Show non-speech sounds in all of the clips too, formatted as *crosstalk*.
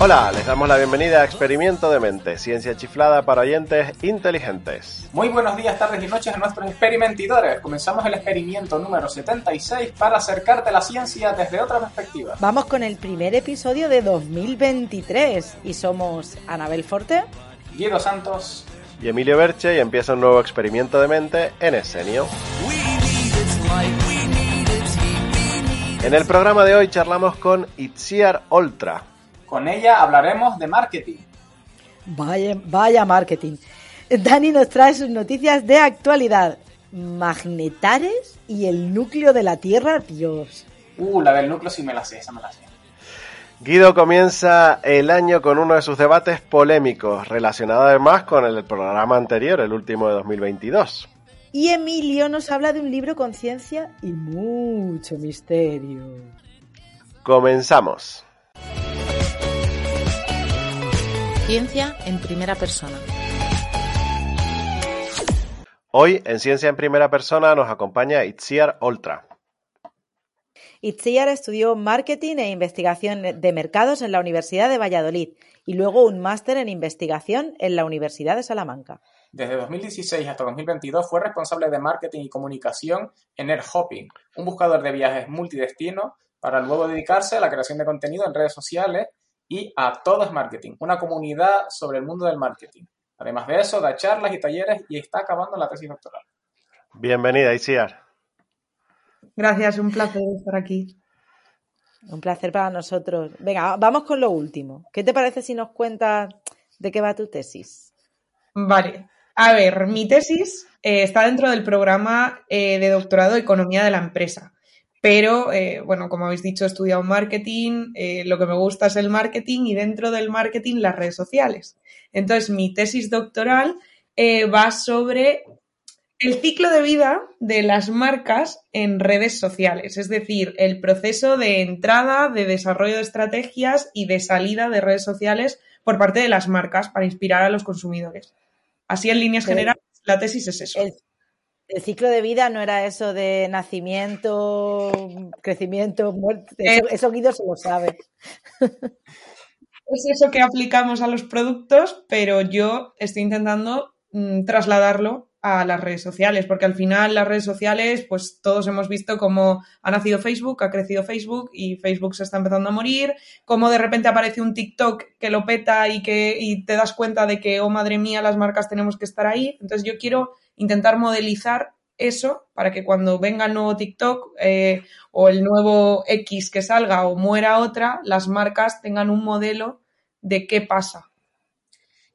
Hola, les damos la bienvenida a Experimento de Mente, ciencia chiflada para oyentes inteligentes. Muy buenos días, tardes y noches a nuestros experimentidores. Comenzamos el experimento número 76 para acercarte a la ciencia desde otra perspectiva. Vamos con el primer episodio de 2023 y somos Anabel Forte, Guido Santos y Emilio Berche y empieza un nuevo experimento de mente en Escenio. En el programa de hoy charlamos con Itziar Oltra, con ella hablaremos de marketing. Vaya, vaya marketing. Dani nos trae sus noticias de actualidad. Magnetares y el núcleo de la Tierra, Dios. Uh, la del núcleo sí me la sé, esa me la sé. Guido comienza el año con uno de sus debates polémicos, relacionado además con el programa anterior, el último de 2022. Y Emilio nos habla de un libro con ciencia y mucho misterio. Comenzamos. Ciencia en primera persona. Hoy en Ciencia en primera persona nos acompaña Itziar Oltra. Itziar estudió marketing e investigación de mercados en la Universidad de Valladolid y luego un máster en investigación en la Universidad de Salamanca. Desde 2016 hasta 2022 fue responsable de marketing y comunicación en AirHopping, un buscador de viajes multidestino, para luego dedicarse a la creación de contenido en redes sociales y a Todo es Marketing, una comunidad sobre el mundo del marketing. Además de eso, da charlas y talleres y está acabando la tesis doctoral. Bienvenida, Isiar. Gracias, un placer estar aquí. Un placer para nosotros. Venga, vamos con lo último. ¿Qué te parece si nos cuentas de qué va tu tesis? Vale. A ver, mi tesis eh, está dentro del programa eh, de doctorado de Economía de la Empresa. Pero, eh, bueno, como habéis dicho, he estudiado marketing, eh, lo que me gusta es el marketing y dentro del marketing las redes sociales. Entonces, mi tesis doctoral eh, va sobre el ciclo de vida de las marcas en redes sociales, es decir, el proceso de entrada, de desarrollo de estrategias y de salida de redes sociales por parte de las marcas para inspirar a los consumidores. Así, en líneas generales, la tesis es eso. El ciclo de vida no era eso de nacimiento, crecimiento, muerte. Eso, eh, eso Guido se lo sabe. *laughs* Es eso que aplicamos a los productos, pero yo estoy intentando mm, trasladarlo a las redes sociales, porque al final las redes sociales, pues todos hemos visto cómo ha nacido Facebook, ha crecido Facebook y Facebook se está empezando a morir, cómo de repente aparece un TikTok que lo peta y que y te das cuenta de que, oh madre mía, las marcas tenemos que estar ahí. Entonces yo quiero intentar modelizar eso para que cuando venga el nuevo TikTok eh, o el nuevo X que salga o muera otra, las marcas tengan un modelo de qué pasa.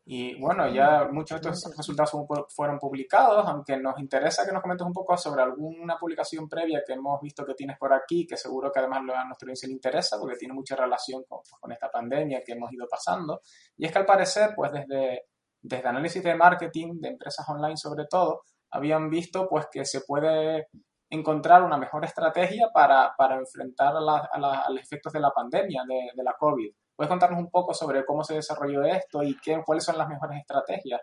Y bueno, ya muchos de estos resultados fueron publicados, aunque nos interesa que nos comentes un poco sobre alguna publicación previa que hemos visto que tienes por aquí, que seguro que además a nuestro audiencia le interesa porque tiene mucha relación con, con, esta pandemia que hemos ido pasando. Y es que al parecer, pues desde, desde análisis de marketing, de empresas online sobre todo, habían visto pues que se puede encontrar una mejor estrategia para, enfrentar a, los efectos de la pandemia, de, la COVID. ¿Puedes contarnos un poco sobre cómo se desarrolló esto y qué, cuáles son las mejores estrategias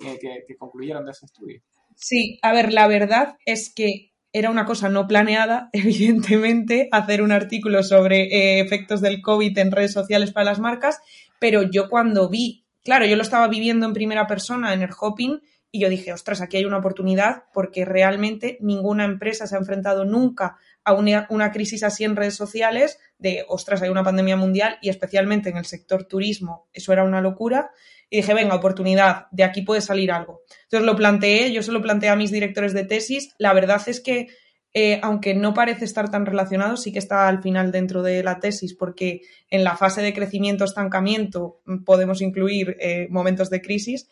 que, que, concluyeron de ese estudio? Sí, a ver, la verdad es que era una cosa no planeada, *laughs* evidentemente, hacer un artículo sobre eh, efectos del COVID en redes sociales para las marcas, pero yo cuando vi, claro, yo lo estaba viviendo en primera persona en el hopping y yo dije, ostras, aquí hay una oportunidad porque realmente ninguna empresa se ha enfrentado nunca a una, una, crisis así en redes sociales de, ostras, hay una pandemia mundial y especialmente en el sector turismo, eso era una locura. Y dije, venga, oportunidad, de aquí puede salir algo. Entonces lo planteé, yo se lo planteé a mis directores de tesis. La verdad es que, eh, aunque no parece estar tan relacionado, sí que está al final dentro de la tesis, porque en la fase de crecimiento, estancamiento, podemos incluir eh, momentos de crisis.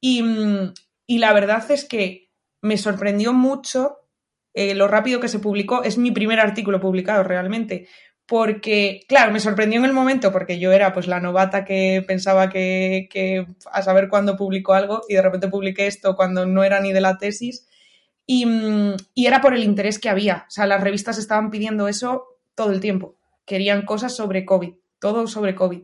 Y, mm, y la verdad es que me sorprendió mucho eh, lo rápido que se publicó. Es mi primer artículo publicado realmente. Porque, claro, me sorprendió en el momento porque yo era pues la novata que pensaba que a saber cuándo publicó algo y de repente publiqué esto cuando no era ni de la tesis. Y, mm, y, era por el interés que había. O sea, las revistas estaban pidiendo eso todo el tiempo. Querían cosas sobre COVID, todo sobre COVID.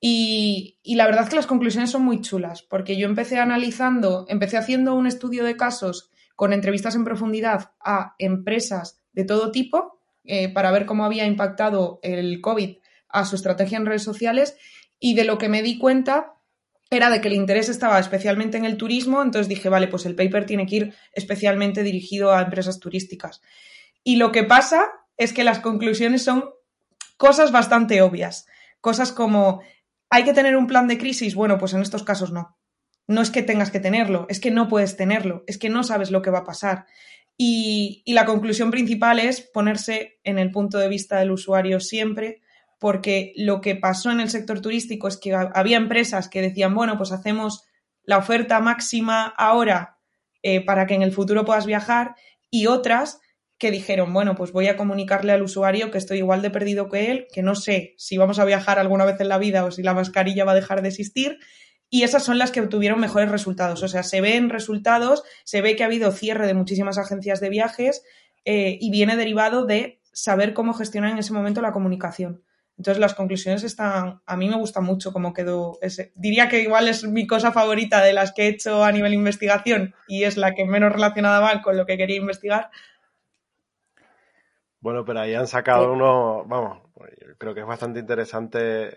Y, y, la verdad es que las conclusiones son muy chulas, porque yo empecé analizando, empecé haciendo un estudio de casos con entrevistas en profundidad a empresas de todo tipo eh, para ver cómo había impactado el COVID a su estrategia en redes sociales y de lo que me di cuenta era de que el interés estaba especialmente en el turismo, entonces dije, vale, pues el paper tiene que ir especialmente dirigido a empresas turísticas. Y lo que pasa es que las conclusiones son cosas bastante obvias, cosas como ¿Hay que tener un plan de crisis? Bueno, pues en estos casos no. No es que tengas que tenerlo, es que no puedes tenerlo, es que no sabes lo que va a pasar. Y, y, la conclusión principal es ponerse en el punto de vista del usuario siempre, porque lo que pasó en el sector turístico es que había empresas que decían, bueno, pues hacemos la oferta máxima ahora eh, para que en el futuro puedas viajar, y otras que dijeron, bueno, pues voy a comunicarle al usuario que estoy igual de perdido que él, que no sé si vamos a viajar alguna vez en la vida o si la mascarilla va a dejar de existir. Y esas son las que obtuvieron mejores resultados. O sea, se ven resultados, se ve que ha habido cierre de muchísimas agencias de viajes eh, y viene derivado de saber cómo gestionar en ese momento la comunicación. Entonces las conclusiones están, a mí me gusta mucho cómo quedó ese. Diría que igual es mi cosa favorita de las que he hecho a nivel investigación y es la que menos relacionada va con lo que quería investigar, bueno, pero ahí han sacado uno, vamos, creo que es bastante interesante.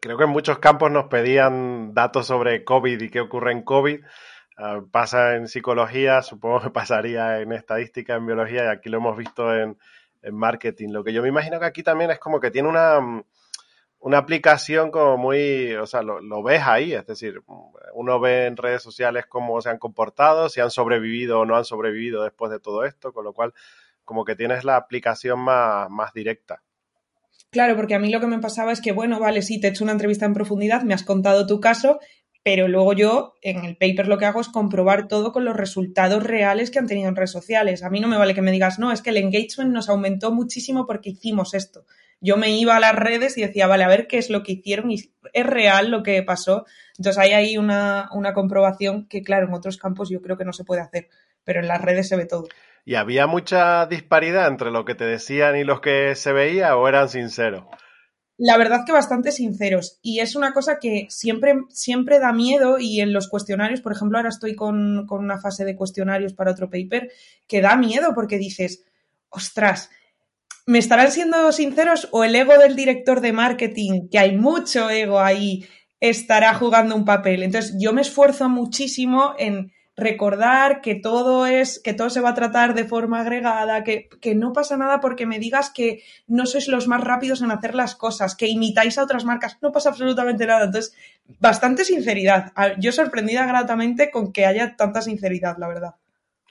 Creo que en muchos campos nos pedían datos sobre COVID y qué ocurre en COVID. Ah, pasa en psicología, supongo que *laughs* pasaría en estadística, en biología, y aquí lo hemos visto en, marketing. Lo que yo me imagino que aquí también es como que tiene una, una aplicación como muy, o sea, lo, lo, ves ahí, es decir, uno ve en redes sociales cómo se han comportado, si han sobrevivido o no han sobrevivido después de todo esto, con lo cual como que tienes la aplicación más, más directa. Claro, porque a mí lo que me pasaba es que, bueno, vale, sí, te he hecho una entrevista en profundidad, me has contado tu caso, pero luego yo en el paper lo que hago es comprobar todo con los resultados reales que han tenido en redes sociales. A mí no me vale que me digas, no, es que el engagement nos aumentó muchísimo porque hicimos esto. Yo me iba a las redes y decía, vale, a ver qué es lo que hicieron y es real lo que pasó. Entonces hay ahí una, una comprobación que, claro, en otros campos yo creo que no se puede hacer, pero en las redes se ve todo. ¿Y había mucha disparidad entre lo que te decían y los que se veía o eran sinceros? La verdad que bastante sinceros. Y es una cosa que siempre, siempre da miedo y en los cuestionarios, por ejemplo, ahora estoy con, con una fase de cuestionarios para otro paper, que da miedo porque dices, ostras, ¿me estarán siendo sinceros o el ego del director de marketing, que hay mucho ego ahí, estará jugando un papel? Entonces, yo me esfuerzo muchísimo en recordar que todo es, que todo se va a tratar de forma agregada, que, que, no pasa nada porque me digas que no sois los más rápidos en hacer las cosas, que imitáis a otras marcas, no pasa absolutamente nada. Entonces, bastante sinceridad. Yo sorprendida gratamente con que haya tanta sinceridad, la verdad.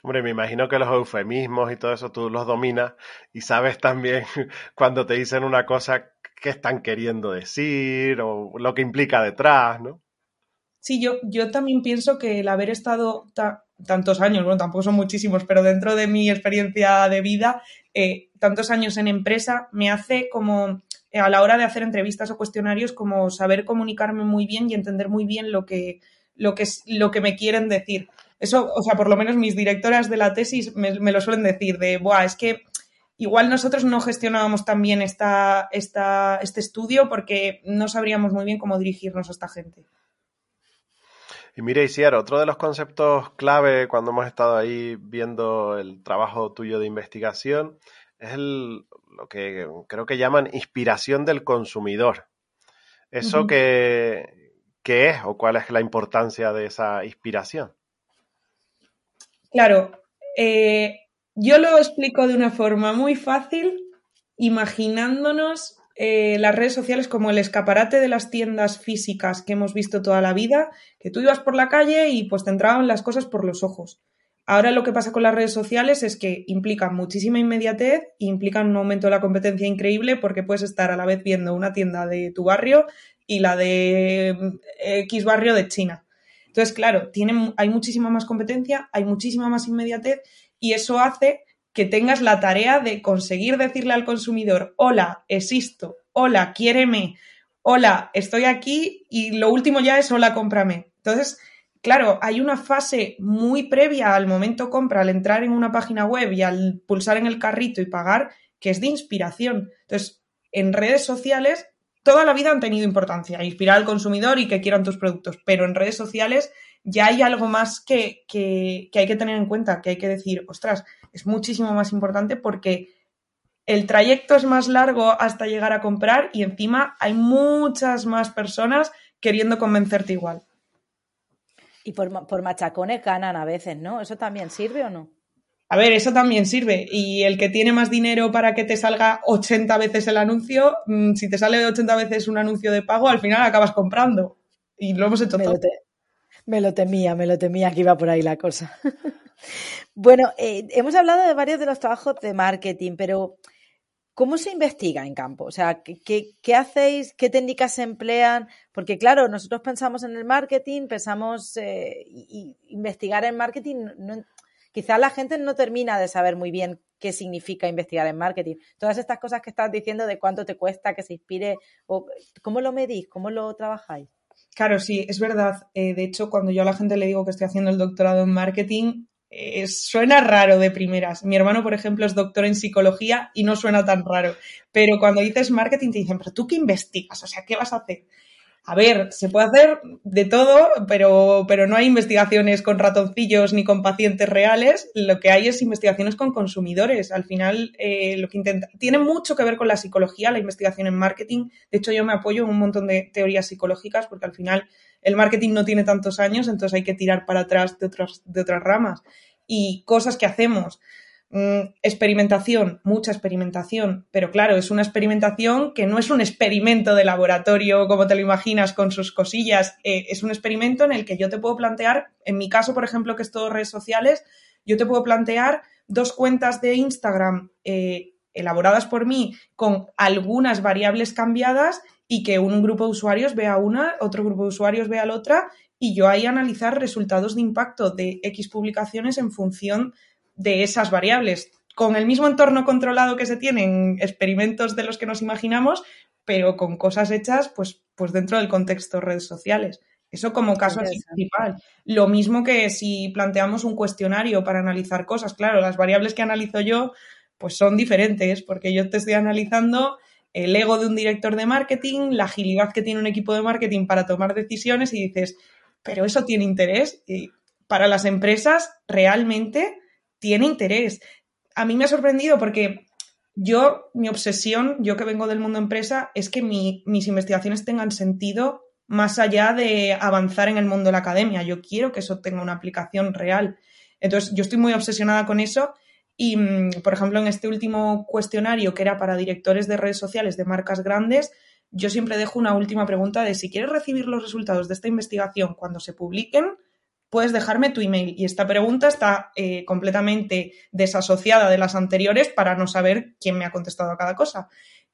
Hombre, me imagino que los eufemismos y todo eso tú los dominas y sabes también *laughs* cuando te dicen una cosa que están queriendo decir o lo que implica detrás, ¿no? Sí, yo, yo también pienso que el haber estado tantos años, bueno, tampoco son muchísimos, pero dentro de mi experiencia de vida, eh, tantos años en empresa, me hace como eh, a la hora de hacer entrevistas o cuestionarios, como saber comunicarme muy bien y entender muy bien lo que, lo que, lo que me quieren decir. Eso, o sea, por lo menos mis directoras de la tesis me, lo suelen decir, de, Buah, es que igual nosotros no gestionábamos tan bien esta, esta, este estudio porque no sabríamos muy bien cómo dirigirnos a esta gente. Y mire, Isiar, otro de los conceptos clave cuando hemos estado ahí viendo el trabajo tuyo de investigación es el, lo que creo que llaman inspiración del consumidor. ¿Eso qué, es o cuál es la importancia de esa inspiración? Claro, eh, yo lo explico de una forma muy fácil, imaginándonos eh, las redes sociales como el escaparate de las tiendas físicas que hemos visto toda la vida, que tú ibas por la calle y pues te entraban las cosas por los ojos. Ahora lo que pasa con las redes sociales es que implican muchísima inmediatez implican un aumento de la competencia increíble porque puedes estar a la vez viendo una tienda de tu barrio y la de X barrio de China. Entonces, claro, hay muchísima más competencia, hay muchísima más inmediatez y eso hace que tengas la tarea de conseguir decirle al consumidor, hola, existo, hola, quiéreme, hola, estoy aquí y lo último ya es hola, cómprame. Entonces, claro, hay una fase muy previa al momento compra, al entrar en una página web y al pulsar en el carrito y pagar, que es de inspiración. Entonces, en redes sociales, toda la vida han tenido importancia, inspirar al consumidor y que quieran tus productos, pero en redes sociales ya hay algo más que, que, hay que tener en cuenta, que hay que decir, ostras, es muchísimo más importante porque el trayecto es más largo hasta llegar a comprar y encima hay muchas más personas queriendo convencerte igual. Y por, por machacones ganan a veces, ¿no? ¿Eso también sirve o no? A ver, eso también sirve. Y el que tiene más dinero para que te salga 80 veces el anuncio, mm, si te sale 80 veces un anuncio de pago, al final acabas comprando. Y lo hemos hecho todo. Me lo temía, me lo temía que iba por ahí la cosa. *laughs* bueno, eh, hemos hablado de varios de los trabajos de marketing, pero ¿cómo se investiga en campo? O sea, ¿qué, hacéis? ¿Qué técnicas se emplean? Porque claro, nosotros pensamos en el marketing, pensamos eh, y, investigar en marketing no, quizás la gente no termina de saber muy bien qué significa investigar en marketing. Todas estas cosas que estás diciendo de cuánto te cuesta que se inspire, o, ¿cómo lo medís? ¿Cómo lo trabajáis? Claro, sí, es verdad. Eh, de hecho, cuando yo a la gente le digo que estoy haciendo el doctorado en marketing, eh, suena raro de primeras. Mi hermano, por ejemplo, es doctor en psicología y no suena tan raro. Pero cuando dices marketing te dicen, pero tú qué investigas, o sea, ¿qué vas a hacer? A ver, se puede hacer de todo, pero, pero no hay investigaciones con ratoncillos ni con pacientes reales. Lo que hay es investigaciones con consumidores. Al final, eh, lo que intenta. Tiene mucho que ver con la psicología, la investigación en marketing. De hecho, yo me apoyo en un montón de teorías psicológicas porque al final el marketing no tiene tantos años, entonces hay que tirar para atrás de otras, de otras ramas. Y cosas que hacemos. Mm, experimentación, mucha experimentación, pero claro, es una experimentación que no es un experimento de laboratorio como te lo imaginas con sus cosillas, eh, es un experimento en el que yo te puedo plantear, en mi caso, por ejemplo, que es todo redes sociales, yo te puedo plantear dos cuentas de Instagram eh, elaboradas por mí con algunas variables cambiadas y que un grupo de usuarios vea una, otro grupo de usuarios vea la otra y yo ahí analizar resultados de impacto de X publicaciones en función de esas variables, con el mismo entorno controlado que se tiene en experimentos de los que nos imaginamos, pero con cosas hechas pues, pues dentro del contexto de redes sociales. Eso como caso principal. Lo mismo que si planteamos un cuestionario para analizar cosas. Claro, las variables que analizo yo pues son diferentes porque yo te estoy analizando el ego de un director de marketing, la agilidad que tiene un equipo de marketing para tomar decisiones y dices, pero eso tiene interés. Y para las empresas realmente tiene interés. A mí me ha sorprendido porque yo, mi obsesión, yo que vengo del mundo empresa, es que mis investigaciones tengan sentido más allá de avanzar en el mundo de la academia. Yo quiero que eso tenga una aplicación real. Entonces, yo estoy muy obsesionada con eso y, mm, por ejemplo, en este último cuestionario que era para directores de redes sociales de marcas grandes, yo siempre dejo una última pregunta de si quieres recibir los resultados de esta investigación cuando se publiquen, puedes dejarme tu email. Y esta pregunta está eh, completamente desasociada de las anteriores para no saber quién me ha contestado a cada cosa.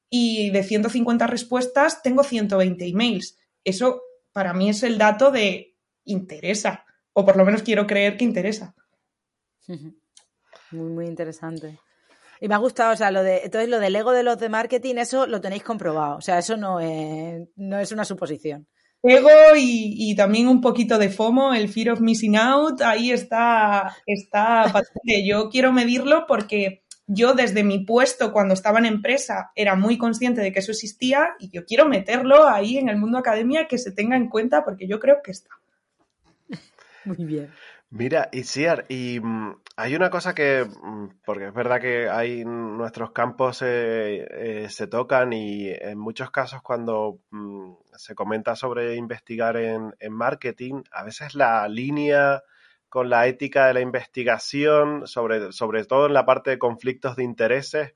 Y de 150 respuestas tengo 120 emails. Eso para mí es el dato de interesa, o por lo menos quiero creer que interesa. Muy, muy interesante. Y me ha gustado, o sea, lo de, entonces lo del ego de los de marketing, eso lo tenéis comprobado. O sea, eso no no es una suposición ego y, también un poquito de FOMO, el fear of missing out, ahí está, está Yo quiero medirlo porque yo desde mi puesto cuando estaba en empresa era muy consciente de que eso existía y yo quiero meterlo ahí en el mundo academia que se tenga en cuenta porque yo creo que está. Muy bien. Mira, Isiar, y mm, hay una cosa que, mm, porque es verdad que hay nuestros campos eh, se tocan y en muchos casos cuando mm, se comenta sobre investigar en, marketing, a veces la línea con la ética de la investigación, sobre, sobre todo en la parte de conflictos de intereses,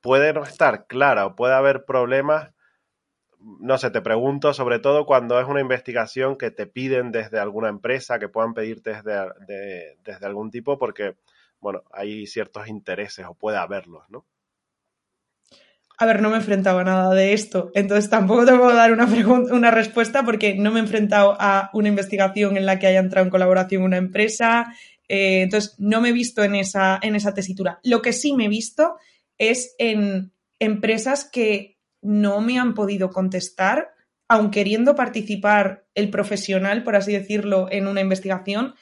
puede no estar clara o puede haber problemas no sé, te pregunto sobre todo cuando es una investigación que te piden desde alguna empresa, que puedan pedirte desde, desde algún tipo, porque, bueno, hay ciertos intereses o puede haberlos, ¿no? A ver, no me he enfrentado a nada de esto, entonces tampoco te puedo dar una, una respuesta porque no me he enfrentado a una investigación en la que haya entrado en colaboración una empresa, Eh, entonces, no me he visto en esa, en esa tesitura. Lo que sí me he visto es en empresas que no me han podido contestar, aun queriendo participar el profesional, por así decirlo, en una investigación,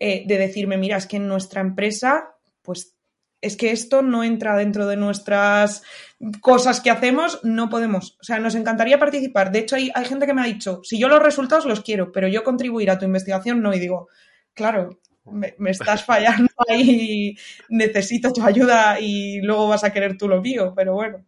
eh, de decirme, mira, es que en nuestra empresa, pues es que esto no entra dentro de nuestras cosas que hacemos, no podemos. O sea, nos encantaría participar. De hecho, hay, hay, gente que me ha dicho, si yo los resultados los quiero, pero yo contribuir a tu investigación no. Y digo, claro, me, me estás *laughs* fallando ahí, necesito tu ayuda y luego vas a querer tú lo mío, pero bueno.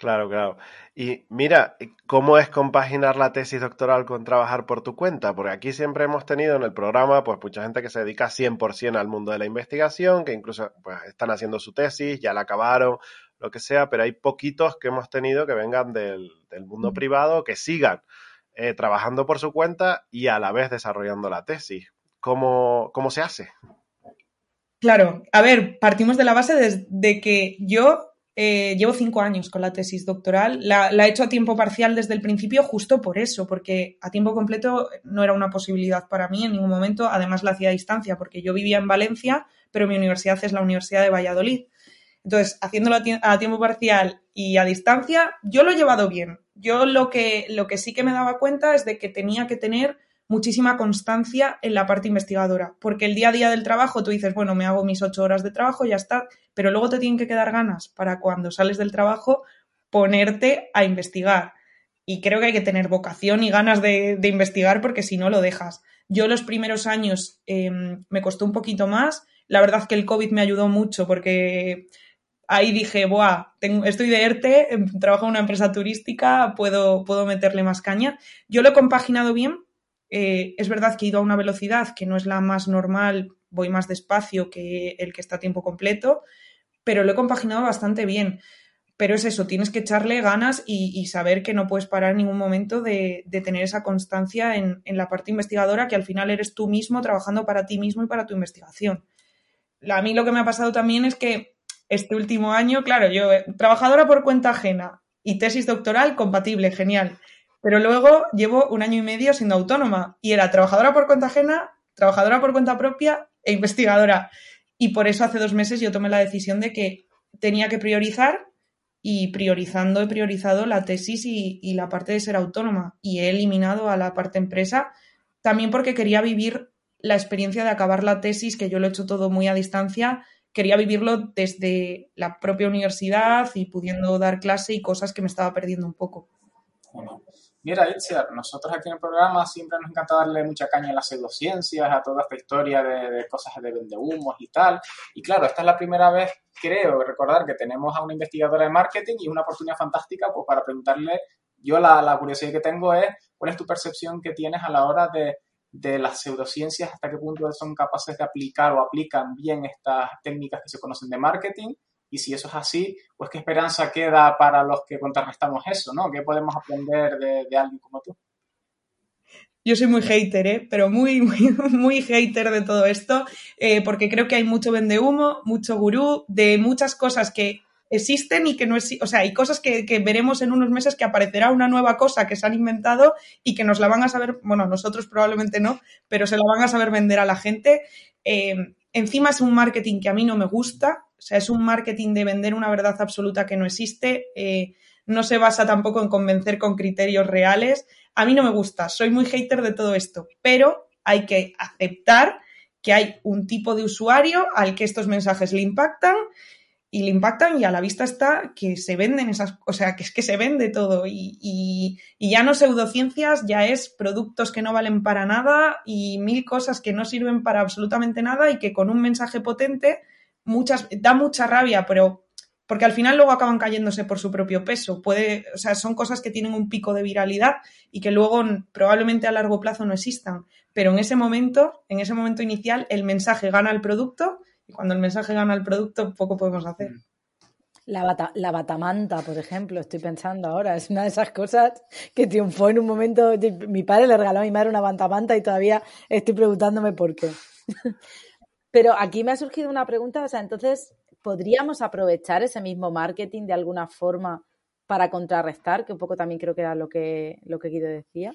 Claro, claro. Y mira, ¿cómo es compaginar la tesis doctoral con trabajar por tu cuenta? Porque aquí siempre hemos tenido en el programa pues mucha gente que se dedica 100% al mundo de la investigación, que incluso pues están haciendo su tesis, ya la acabaron, lo que sea, pero hay poquitos que hemos tenido que vengan del, del mundo privado, que sigan eh, trabajando por su cuenta y a la vez desarrollando la tesis. ¿Cómo, cómo se hace? Claro, a ver, partimos de la base de, de que yo eh, llevo cinco años con la tesis doctoral. La, la, he hecho a tiempo parcial desde el principio justo por eso, porque a tiempo completo no era una posibilidad para mí en ningún momento. Además, la hacía a distancia, porque yo vivía en Valencia, pero mi universidad es la Universidad de Valladolid. Entonces, haciéndolo a, tiempo parcial y a distancia, yo lo he llevado bien. Yo lo que, lo que sí que me daba cuenta es de que tenía que tener muchísima constancia en la parte investigadora, porque el día a día del trabajo tú dices, bueno, me hago mis ocho horas de trabajo, ya está, pero luego te tienen que quedar ganas para cuando sales del trabajo ponerte a investigar. Y creo que hay que tener vocación y ganas de, investigar porque si no lo dejas. Yo los primeros años eh, me costó un poquito más. La verdad que el COVID me ayudó mucho porque ahí dije, Buah, tengo, estoy de ERTE, em, trabajo en una empresa turística, puedo, puedo meterle más caña. Yo lo he compaginado bien eh, es verdad que he ido a una velocidad que no es la más normal, voy más despacio que el que está a tiempo completo, pero lo he compaginado bastante bien. Pero es eso, tienes que echarle ganas y, saber que no puedes parar en ningún momento de, tener esa constancia en, en, la parte investigadora, que al final eres tú mismo trabajando para ti mismo y para tu investigación. A mí lo que me ha pasado también es que este último año, claro, yo, eh, trabajadora por cuenta ajena y tesis doctoral compatible, genial. Pero luego llevo un año y medio siendo autónoma y era trabajadora por cuenta ajena, trabajadora por cuenta propia e investigadora. Y por eso hace dos meses yo tomé la decisión de que tenía que priorizar y priorizando he priorizado la tesis y, la parte de ser autónoma y he eliminado a la parte empresa también porque quería vivir la experiencia de acabar la tesis, que yo lo he hecho todo muy a distancia, quería vivirlo desde la propia universidad y pudiendo dar clase y cosas que me estaba perdiendo un poco. Mira, Itziar, nosotros aquí en el programa siempre nos encanta darle mucha caña a las pseudociencias, a toda esta historia de, de cosas de vendehumos y tal. Y claro, esta es la primera vez, creo, recordar que tenemos a una investigadora de marketing y una oportunidad fantástica pues, para preguntarle, yo la, la curiosidad que tengo es, ¿cuál es tu percepción que tienes a la hora de, de las pseudociencias, hasta qué punto son capaces de aplicar o aplican bien estas técnicas que se conocen de marketing? Y si eso es así, pues qué esperanza queda para los que contrarrestamos eso, ¿no? ¿Qué podemos aprender de, alguien como tú? Yo soy muy hater, ¿eh? pero muy, muy, *laughs* muy hater de todo esto, eh, porque creo que hay mucho vende humo, mucho gurú, de muchas cosas que existen y que no existen, o sea, hay cosas que, que, veremos en unos meses que aparecerá una nueva cosa que se han inventado y que nos la van a saber, bueno, nosotros probablemente no, pero se la van a saber vender a la gente. Eh, encima es un marketing que a mí no me gusta, o sea, es un marketing de vender una verdad absoluta que no existe. Eh, no se basa tampoco en convencer con criterios reales. A mí no me gusta, soy muy hater de todo esto, pero hay que aceptar que hay un tipo de usuario al que estos mensajes le impactan y le impactan y a la vista está que se venden esas, o sea, que es que se vende todo y, y, y, ya no pseudociencias, ya es productos que no valen para nada y mil cosas que no sirven para absolutamente nada y que con un mensaje potente muchas, da mucha rabia, pero porque al final luego acaban cayéndose por su propio peso. Puede, o sea, son cosas que tienen un pico de viralidad y que luego probablemente a largo plazo no existan. Pero en ese momento, en ese momento inicial, el mensaje gana el producto y cuando el mensaje gana el producto, poco podemos hacer. La, bata, la batamanta, por ejemplo, estoy pensando ahora, es una de esas cosas que triunfó en un momento. Mi padre le regaló a mi madre una batamanta y todavía estoy preguntándome por qué. *laughs* Pero aquí me ha surgido una pregunta, o sea, entonces, ¿podríamos aprovechar ese mismo marketing de alguna forma para contrarrestar? Que un poco también creo que era lo que, lo que Guido decía.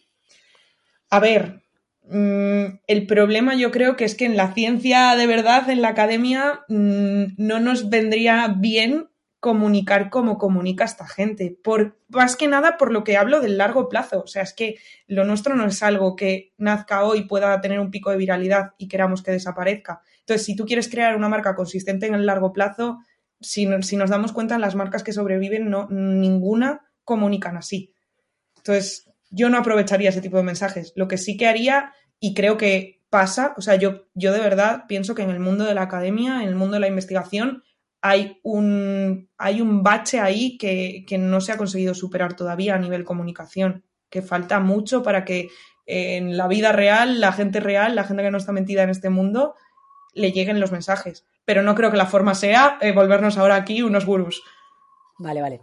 A ver, Mm, el problema yo creo que es que en la ciencia de verdad, en la academia, mm, no nos vendría bien comunicar como comunica esta gente. Por, más que nada por lo que hablo del largo plazo. O sea, es que lo nuestro no es algo que nazca hoy, pueda tener un pico de viralidad y queramos que desaparezca. Entonces, si tú quieres crear una marca consistente en el largo plazo, si, nos damos cuenta, las marcas que sobreviven, no, ninguna comunican así. Entonces, yo no aprovecharía ese tipo de mensajes. Lo que sí que haría, y creo que pasa, o sea, yo, yo de verdad pienso que en el mundo de la academia, en el mundo de la investigación, hay un, hay un bache ahí que, no se ha conseguido superar todavía a nivel comunicación, que falta mucho para que en la vida real, la gente real, la gente que no está metida en este mundo, le lleguen los mensajes. Pero no creo que la forma sea eh, volvernos ahora aquí unos gurús. Vale, vale.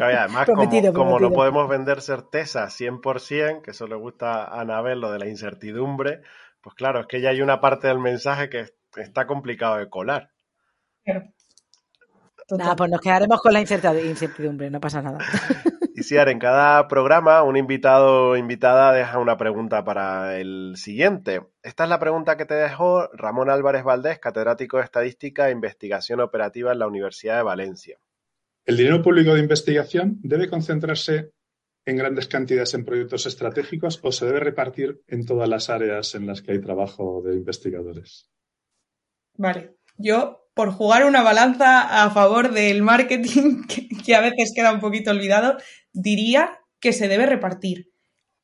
además, como, no podemos vender certeza 100%, que eso le gusta a Anabel, lo de la incertidumbre, pues claro, es que ya hay una parte del mensaje que está complicado de colar. Nada, pues nos quedaremos con la incertidumbre, no pasa nada. *laughs* Y si en cada programa un invitado o invitada deja una pregunta para el siguiente. Esta es la pregunta que te dejó Ramón Álvarez Valdés, catedrático de Estadística e Investigación Operativa en la Universidad de Valencia. ¿El dinero público de investigación debe concentrarse en grandes cantidades en proyectos estratégicos o se debe repartir en todas las áreas en las que hay trabajo de investigadores? Vale, yo por jugar una balanza a favor del marketing, *laughs* que, a veces queda un poquito olvidado, diría que se debe repartir.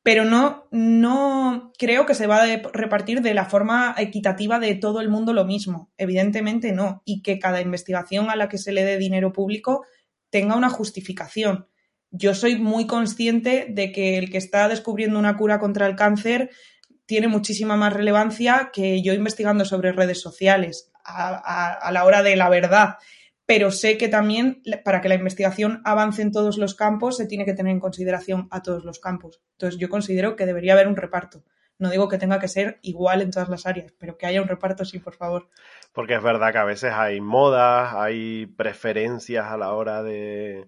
Pero no, no creo que se va a repartir de la forma equitativa de todo el mundo lo mismo. Evidentemente no. Y que cada investigación a la que se le dé dinero público tenga una justificación. Yo soy muy consciente de que el que está descubriendo una cura contra el cáncer tiene muchísima más relevancia que yo investigando sobre redes sociales a, la hora de la verdad. Pero sé que también para que la investigación avance en todos los campos se tiene que tener en consideración a todos los campos. Entonces yo considero que debería haber un reparto. No digo que tenga que ser igual en todas las áreas, pero que haya un reparto, sí, por favor. Porque es verdad que a veces hay modas, hay preferencias a la hora de,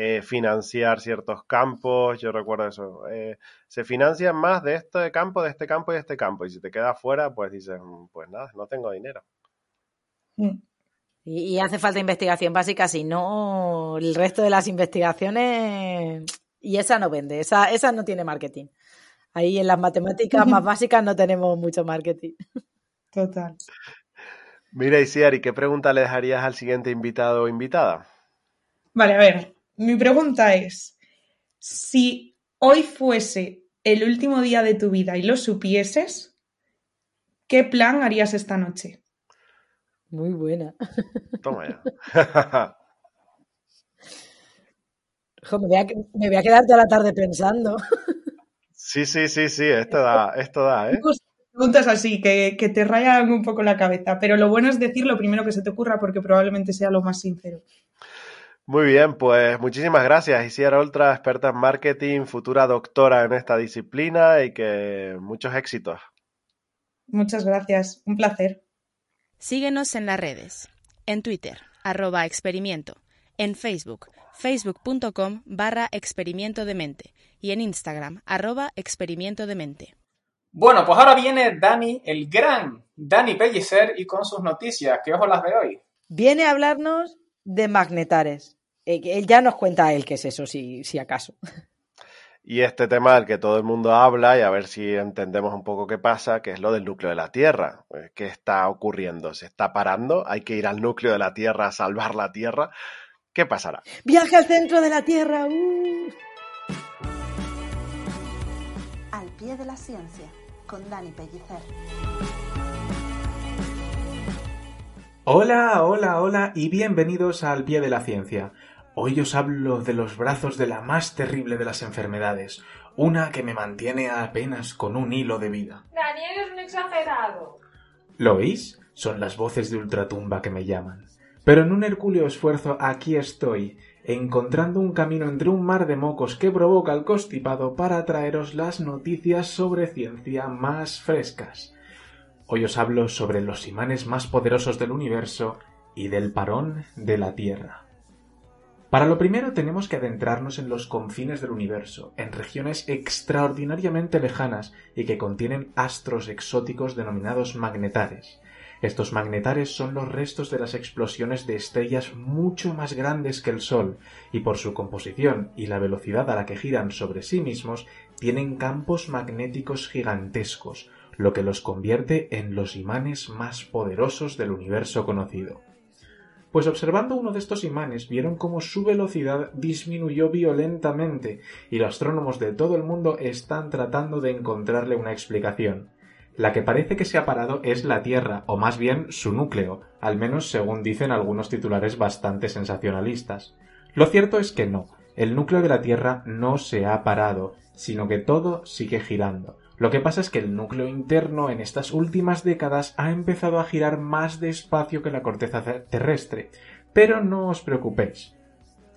eh, financiar ciertos campos. Yo recuerdo eso. Eh, se financian más de este campo, de este campo y de este campo. Y si te quedas fuera, pues dices, mm, pues nada, no tengo dinero. Mm. Y, hace falta investigación básica, si no, el resto de las investigaciones. Y esa no vende, esa, esa no tiene marketing. Ahí en las matemáticas más *laughs* básicas no tenemos mucho marketing. Total. Mira, Isiari, ¿qué pregunta le dejarías al siguiente invitado o invitada? Vale, a ver, mi pregunta es, si hoy fuese el último día de tu vida y lo supieses, ¿qué plan harías esta noche? Muy buena. Toma ya. *laughs* me, voy a, me, voy a, quedar toda la tarde pensando. Sí, sí, sí, sí, esto da, esto da, ¿eh? Preguntas así, que, que te rayan un poco la cabeza, pero lo bueno es decir lo primero que se te ocurra porque probablemente sea lo más sincero. Muy bien, pues muchísimas gracias. Isiara Ultra, experta en marketing, futura doctora en esta disciplina y que muchos éxitos. Muchas gracias, un placer. Síguenos en las redes, en Twitter, arroba experimento, en Facebook, facebook.com barra experimento de mente y en Instagram, arroba experimento de mente. Bueno, pues ahora viene Dani, el gran Dani Pellicer y con sus noticias. ¿Qué ojo las de hoy? Viene a hablarnos de magnetares. Eh, él ya nos cuenta él qué es eso, si, si acaso. Y este tema del que todo el mundo habla y a ver si entendemos un poco qué pasa, que es lo del núcleo de la Tierra. Pues, ¿Qué está ocurriendo? ¿Se está parando? ¿Hay que ir al núcleo de la Tierra a salvar la Tierra? ¿Qué pasará? Viaje al centro de la Tierra. Uh. Al pie de la ciencia, con Dani Pellicer. Hola, hola, hola y bienvenidos al pie de la ciencia Hoy os hablo de los brazos de la más terrible de las enfermedades, una que me mantiene apenas con un hilo de vida. Daniel es un exagerado. ¿Lo oís? Son las voces de ultratumba que me llaman. Pero en un hercúleo esfuerzo aquí estoy, encontrando un camino entre un mar de mocos que provoca el constipado para traeros las noticias sobre ciencia más frescas. Hoy os hablo sobre los imanes más poderosos del universo y del parón de la Tierra. Para lo primero tenemos que adentrarnos en los confines del universo, en regiones extraordinariamente lejanas y que contienen astros exóticos denominados magnetares. Estos magnetares son los restos de las explosiones de estrellas mucho más grandes que el Sol, y por su composición y la velocidad a la que giran sobre sí mismos, tienen campos magnéticos gigantescos, lo que los convierte en los imanes más poderosos del universo conocido. Pues observando uno de estos imanes vieron cómo su velocidad disminuyó violentamente y los astrónomos de todo el mundo están tratando de encontrarle una explicación. La que parece que se ha parado es la Tierra, o más bien su núcleo, al menos según dicen algunos titulares bastante sensacionalistas. Lo cierto es que no, el núcleo de la Tierra no se ha parado, sino que todo sigue girando. Lo que pasa es que el núcleo interno en estas últimas décadas ha empezado a girar más despacio que la corteza terrestre. Pero no os preocupéis.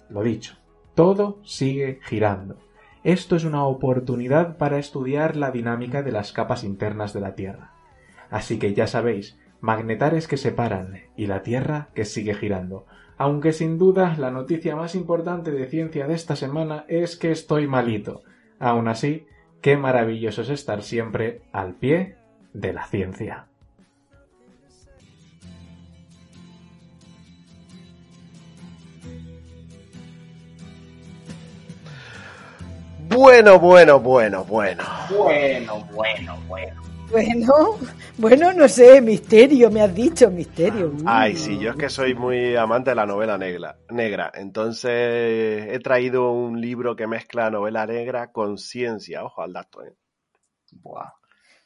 Lo dicho, todo sigue girando. Esto es una oportunidad para estudiar la dinámica de las capas internas de la Tierra. Así que ya sabéis, magnetares que se paran y la Tierra que sigue girando. Aunque sin duda la noticia más importante de ciencia de esta semana es que estoy malito. Aún así, qué maravilloso es estar siempre al pie de la ciencia. Bueno, bueno, bueno, bueno. Bueno, bueno, bueno. Bueno, bueno, no sé, misterio, me has dicho, misterio. Ay, sí, yo es que soy muy amante de la novela negra, negra. Entonces he traído un libro que mezcla novela negra con ciencia. Ojo al dato, ¿eh? Buah.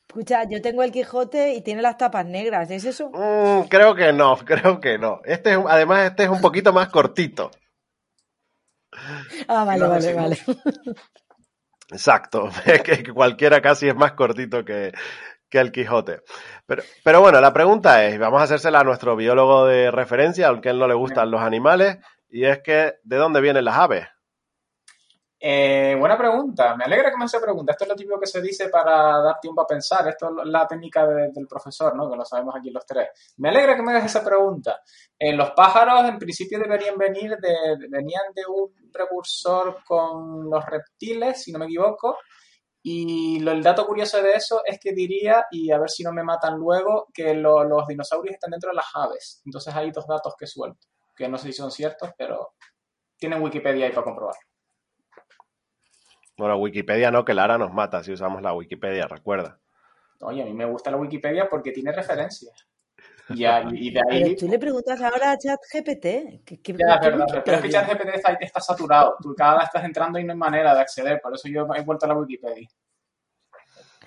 Escucha, yo tengo el Quijote y tiene las tapas negras, ¿es eso? Mm, creo que no, *laughs* creo que no. Este es, además, este es un poquito más cortito. Ah, vale, vale, vale. Exacto, *laughs* que cualquiera casi es más cortito que, que el Quijote. Pero, pero bueno, la pregunta es, vamos a hacérsela a nuestro biólogo de referencia, aunque él no le gustan los animales, y es que, ¿de dónde vienen las aves? Eh, buena pregunta. Me alegra que me hace pregunta. Esto es lo típico que se dice para dar tiempo a pensar. Esto es la técnica del profesor, ¿no? Que lo sabemos aquí los tres. Me alegra que me hagas esa pregunta. Eh, los pájaros, en principio, deberían venir de, venían de un precursor con los reptiles, si no me equivoco. Y lo, el dato curioso de eso es que diría, y a ver si no me matan luego, que los dinosaurios están dentro de las aves. Entonces hay dos datos que suelto, que no sé si son ciertos, pero tienen Wikipedia ahí para comprobar. Bueno, Wikipedia no, que Lara nos mata si usamos la Wikipedia, recuerda. Oye, a mí me gusta la Wikipedia porque tiene referencias. Y, de ahí... Pero tú le preguntas ahora a ChatGPT. ya, verdad, pero es que ChatGPT está, está saturado. Tú cada vez estás entrando y no hay manera de acceder. Por eso yo he vuelto a la Wikipedia.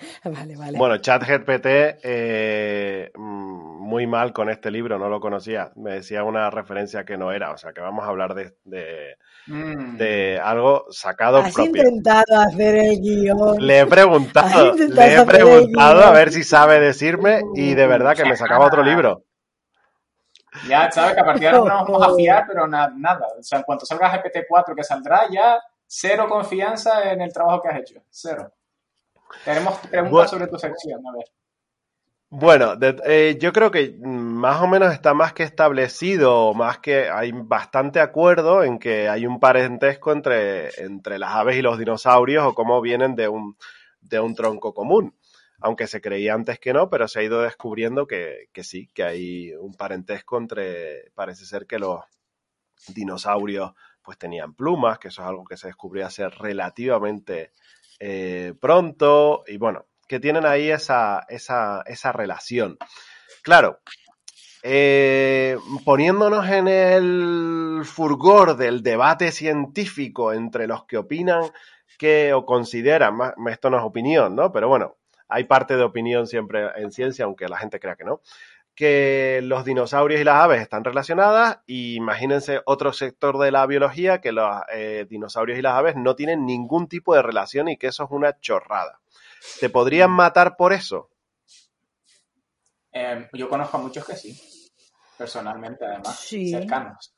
*laughs* Vale, vale. Bueno, ChatGPT, eh, mm, muy mal con este libro, no lo conocía. Me decía una referencia que no era. O sea, que vamos a hablar de, de, mm. algo sacado Has intentado hacer el guion. Le he preguntado, le he preguntado a ver si sabe decirme y de verdad que me sacaba otro libro. Ya, sabes que a partir de ahora no vamos a *laughs* fiar, pero nada. O sea, en cuanto salga GPT-4 que saldrá, ya cero confianza en el trabajo que has hecho. Cero. Tenemos preguntas sobre tu sección, a ver. Bueno, eh, yo creo que más o menos está más que establecido, más que hay bastante acuerdo en que hay un parentesco entre, entre las aves y los dinosaurios o cómo vienen de un, de un tronco común. Aunque se creía antes que no, pero se ha ido descubriendo que, que sí, que hay un parentesco entre, parece ser que los dinosaurios pues tenían plumas, que eso es algo que se descubrió hace relativamente eh, pronto y bueno, que tienen ahí esa, esa, esa relación. Claro, eh, poniéndonos en el furgor del debate científico entre los que opinan que o consideran, esto no es opinión, ¿no? Pero bueno, hay parte de opinión siempre en ciencia, aunque la gente crea que no, que los dinosaurios y las aves están relacionadas y imagínense otro sector de la biología que los eh, dinosaurios y las aves no tienen ningún tipo de relación y que eso es una chorrada. ¿Te podrían matar por eso? Em, yo conozco a muchos que sí, personalmente además, cercanos.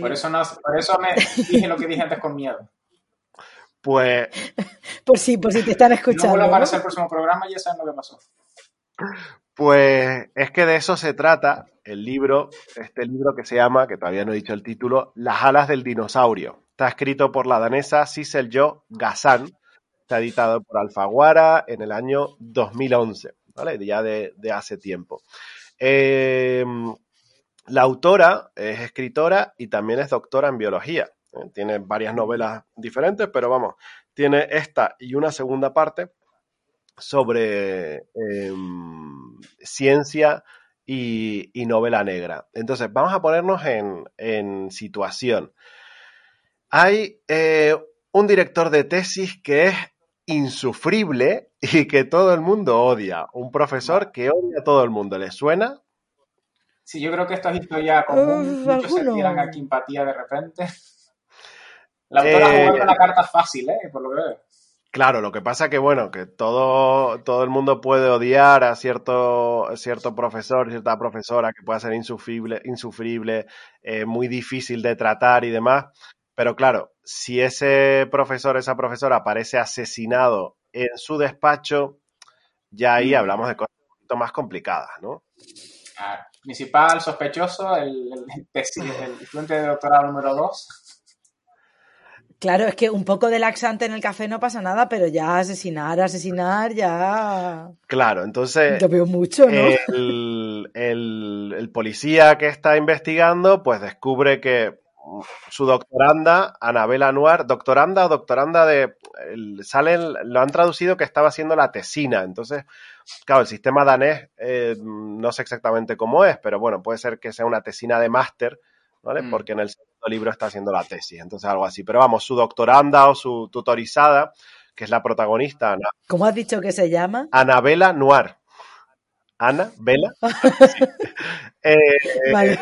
Por, eso no, por eso me *laughs* dije lo que dije antes con miedo. Pues... por si, por si te están escuchando. No vuelvo a aparecer el próximo programa y ya saben lo que pasó. Pues es que de eso se trata el libro, este libro que se llama, que todavía no he dicho el título, Las alas del dinosaurio. Está escrito por la danesa Sissel Jo Gazan, está editado por Alfaguara en el año 2011, ¿vale? Ya de, hace tiempo. Eh, la autora es escritora y también es doctora en biología. ¿eh? Tiene varias novelas diferentes, pero vamos, tiene esta y una segunda parte sobre em, ciencia y, novela negra. Entonces, vamos a ponernos en, situación. Hay eh, un director de tesis que es insufrible y que todo el mundo odia. Un profesor que odia a todo el mundo. ¿Le suena? Sí, yo creo que esto es historia común. Muchos se tiran aquí empatía de repente. La autora eh, jugando la carta fácil, ¿eh? Por lo que veo. Claro, lo que pasa que, bueno, que todo, todo el mundo puede odiar a cierto, cierto profesor, cierta profesora que pueda ser insufrible, insufrible eh, muy difícil de tratar y demás. Pero claro, si ese profesor, esa profesora aparece asesinado en su despacho, ya ahí mm. hablamos de cosas un poquito más complicadas, ¿no? Principal sospechoso, el, el, el estudiante de doctorado número 2 Claro, es que un poco de laxante en el café no pasa nada, pero ya asesinar, asesinar, ya. Claro, entonces. Yo veo mucho, ¿no? El, policía que está investigando, pues descubre que su doctoranda, Anabela Anuar, doctoranda o doctoranda de. sale, lo han traducido que estaba haciendo la tesina. Entonces, claro, el sistema danés eh, no sé exactamente cómo es, pero bueno, puede ser que sea una tesina de máster, ¿vale? Mm. Porque en el libro está haciendo la tesis, entonces algo así. Pero vamos, su doctoranda o su tutorizada, que es la protagonista, Ana. ¿Cómo has dicho que se llama? Anabela Noir. Ana, Vela. *laughs* Eh, vale,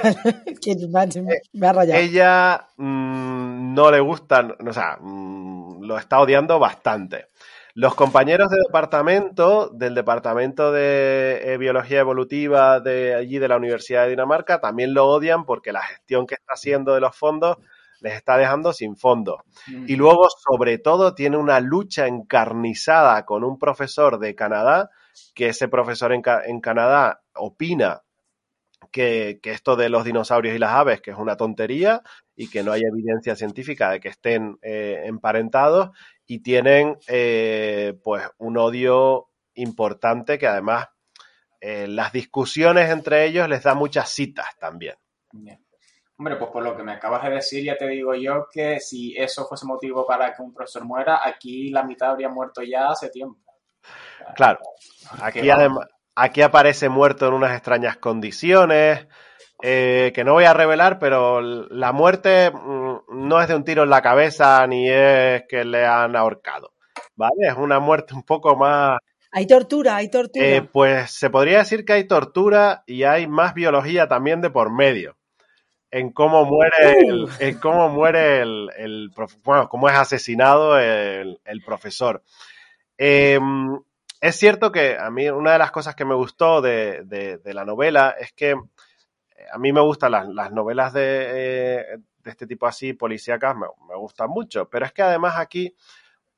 me ha rayado. Ella mm, no le gustan, o sea, mm, lo está odiando bastante. Los compañeros de departamento, del departamento de eh, biología evolutiva de allí de la Universidad de Dinamarca, también lo odian porque la gestión que está haciendo de los fondos les está dejando sin fondos. Mm. Y luego, sobre todo, tiene una lucha encarnizada con un profesor de Canadá, que ese profesor en, Canadá opina que, esto de los dinosaurios y las aves, que es una tontería y que no hay evidencia científica de que estén eh, emparentados, y tienen eh, pues un odio importante que además eh, las discusiones entre ellos les da muchas citas también. Hombre, pues por lo que me acabas de decir, ya te digo yo que si eso fuese motivo para que un profesor muera, aquí la mitad habría muerto ya hace tiempo. Claro, aquí, además, aquí aparece muerto en unas extrañas condiciones, eh, que no voy a revelar, pero la muerte mm, no es de un tiro en la cabeza ni es que le han ahorcado, ¿vale? Es una muerte un poco más... Hay tortura, hay tortura. Eh, pues se podría decir que hay tortura y hay más biología también de por medio en cómo muere el, en cómo muere el, el bueno, cómo es asesinado el, profesor. Em, es cierto que a mí una de las cosas que me gustó de, de la novela es que a mí me gustan las, novelas de, este tipo así, policíacas, me, gustan mucho, pero es que además aquí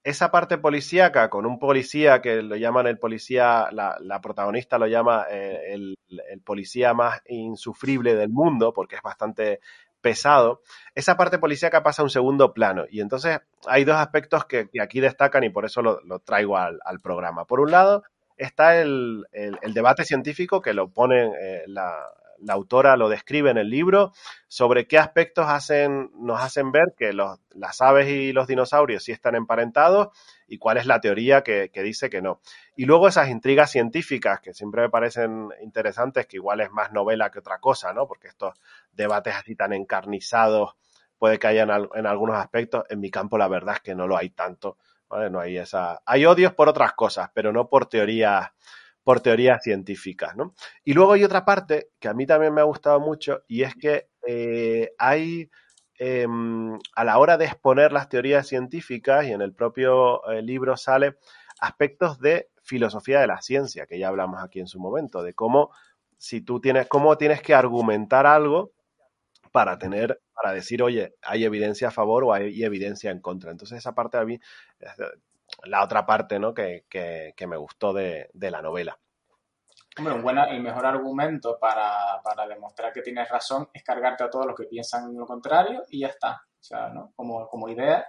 esa parte policíaca con un policía que lo llaman el policía, la, protagonista lo llama eh, el, policía más insufrible del mundo porque es bastante pesado, esa parte policíaca pasa a un segundo plano y entonces hay dos aspectos que, aquí destacan y por eso lo, traigo al, programa. Por un lado está el, debate científico que lo pone eh, la, la autora lo describe en el libro, sobre qué aspectos hacen, nos hacen ver que las aves y los dinosaurios sí están emparentados y cuál es la teoría que, dice que no. Y luego esas intrigas científicas que siempre me parecen interesantes, que igual es más novela que otra cosa, ¿no? Porque estos debates así tan encarnizados puede que hayan en algunos aspectos. En mi campo la verdad es que no lo hay tanto. No hay esa... Hay odios por otras cosas, pero no por teorías por teorías científicas. ¿no? Y luego hay otra parte que a mí también me ha gustado mucho y es que eh, hay em, a la hora de exponer las teorías científicas y en el propio eh, libro sale aspectos de filosofía de la ciencia que ya hablamos aquí en su momento de cómo si tú tienes cómo tienes que argumentar algo para tener para decir oye hay evidencia a favor o hay evidencia en contra entonces esa parte a mí la otra parte ¿no? que, me gustó de, la novela. Hombre, un buena, el mejor argumento para, para, demostrar que tienes razón es cargarte a todos los que piensan lo contrario y ya está. O sea, ¿no? Como, como idea,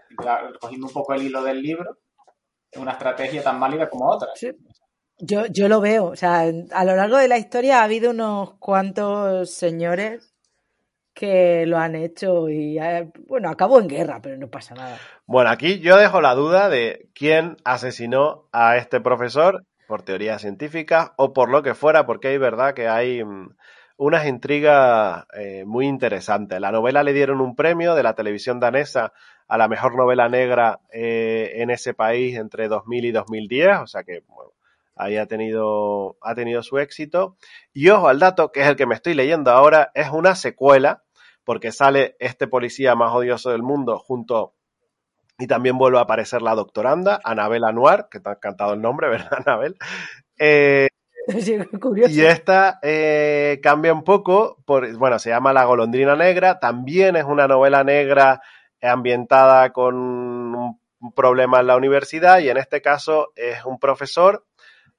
recogiendo un poco el hilo del libro, es una estrategia tan válida como otra. Sí. Yo, yo lo veo. O sea, a lo largo de la historia ha habido unos cuantos señores que lo han hecho y, eh, bueno, acabó en guerra, pero no pasa nada. Bueno, aquí yo dejo la duda de quién asesinó a este profesor por teorías científicas o por lo que fuera, porque hay verdad que hay mm, unas intrigas eh, muy interesantes. La novela le dieron un premio de la televisión danesa a la mejor novela negra eh, en ese país entre 2000 y 2010, o sea que ahí ha tenido, ha tenido su éxito. Y ojo al dato, que es el que me estoy leyendo ahora, es una secuela, porque sale este policía más odioso del mundo junto y también vuelve a aparecer la doctoranda, Anabel Anuar, que te ha encantado el nombre, *laughs* ¿verdad, Anabel? Eh, *laughs* y esta eh, cambia un poco, por, bueno, se llama La golondrina negra, también es una novela negra ambientada con un problema en la universidad y en este caso es un profesor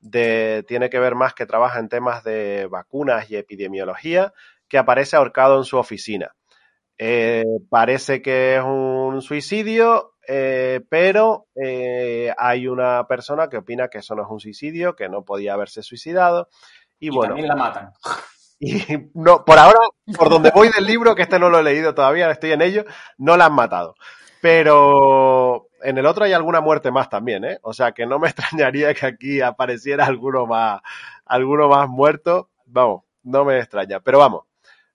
de, tiene que ver más que trabaja en temas de vacunas y epidemiología, que aparece ahorcado en su oficina. Eh, parece que es un suicidio, eh, pero eh, hay una persona que opina que eso no es un suicidio, que no podía haberse suicidado. Y, bueno. También la matan. *laughs* Y no, por ahora, por donde voy del libro, que este no lo he leído todavía, estoy en ello, no la han matado. Pero en el otro hay alguna muerte más también, ¿eh? O sea que no me *laughs* extrañaría que aquí apareciera alguno más, alguno más muerto. Vamos, no me extraña. Pero vamos,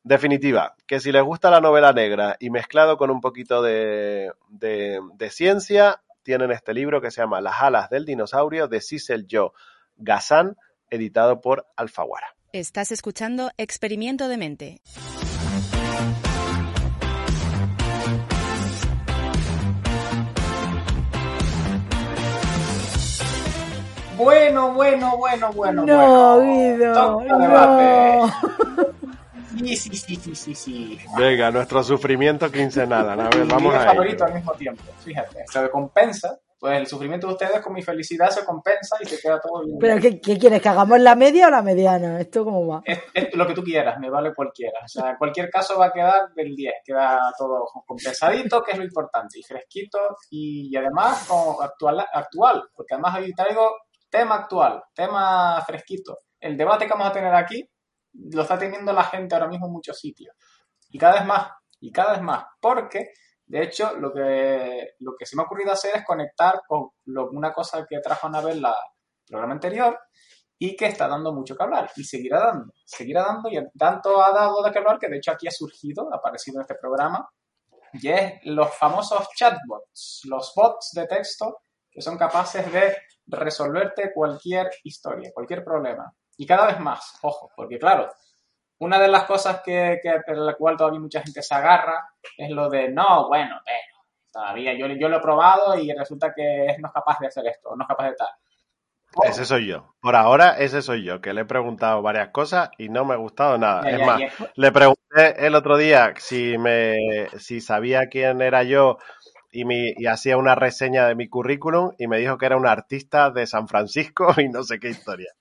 definitiva, que si les gusta la novela negra y mezclado con un poquito de, de, ciencia, tienen este libro que se llama Las alas del dinosaurio de Cecil Joe Gazan, editado por Alfaguara. Estás escuchando Experimento de Mente. Bueno, bueno, bueno, bueno. No, Guido. No. Sí, sí, sí, sí, sí, sí. Venga, nuestro sufrimiento quincenal. A ver, vamos a favorito al mismo tiempo. Fíjate, se compensa. Pues el sufrimiento de ustedes con mi felicidad se compensa y se queda todo bien. ¿Pero qué, quieres? ¿Que hagamos la media o la mediana? ¿Esto cómo va? Es, lo que tú quieras, me vale cualquiera. O sea, en cualquier caso va a quedar del 10. Queda todo compensadito, que es lo importante. Y fresquito y, además actual, actual. Porque además hoy traigo tema actual, tema fresquito. El debate que vamos a tener aquí lo está teniendo la gente ahora mismo en muchos sitios. Y cada vez más, y cada vez más, porque de hecho lo que, lo que se me ha ocurrido hacer es conectar con una cosa que trajo Anabel la programa anterior y que está dando mucho que hablar y seguirá dando, seguirá dando y tanto ha dado de que hablar que de hecho aquí ha surgido, ha aparecido en este programa, y es los famosos chatbots, los bots de texto que son capaces de resolverte cualquier historia, cualquier problema. Y cada vez más, ojo, porque claro, una de las cosas que, que la cual todavía mucha gente se agarra es lo de, no, bueno, pero todavía yo, yo lo he probado y resulta que no es capaz de hacer esto, no es capaz de tal. Ese soy yo. Por ahora, ese soy yo, que le he preguntado varias cosas y no me ha gustado nada. es más, le pregunté el otro día si me si sabía quién era yo y, mi, y hacía una reseña de mi currículum y me dijo que era un artista de San Francisco *laughs* y no sé qué historia.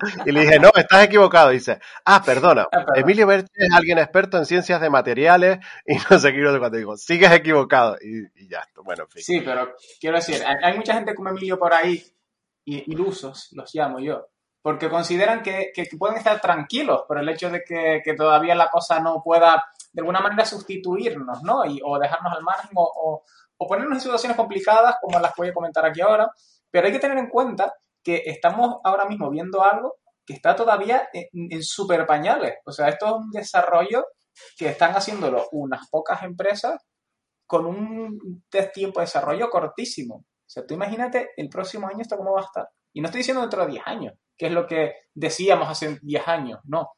*laughs* Y le dije, no, estás equivocado. dice, ah, *laughs* perdona, ah, Emilio Berti es alguien experto en ciencias de materiales y no sé qué, cuando digo, sigues equivocado. Y, ya, bueno, en fin. Sí, pero quiero decir, hay mucha gente como Emilio por ahí, ilusos, los llamo yo, porque consideran que, que, pueden estar tranquilos por el hecho de que, que, todavía la cosa no pueda de alguna manera sustituirnos, ¿no? Y, o dejarnos al margen o, o ponernos en situaciones complicadas como las voy a comentar aquí ahora, pero hay que tener en cuenta que estamos ahora mismo viendo algo que está todavía en, super pañales. O sea, esto es un desarrollo que están haciéndolo unas pocas empresas con un tiempo de desarrollo cortísimo. O sea, tú imagínate el próximo año esto cómo va a estar. Y no estoy diciendo dentro de 10 años, que es lo que decíamos hace 10 años, no.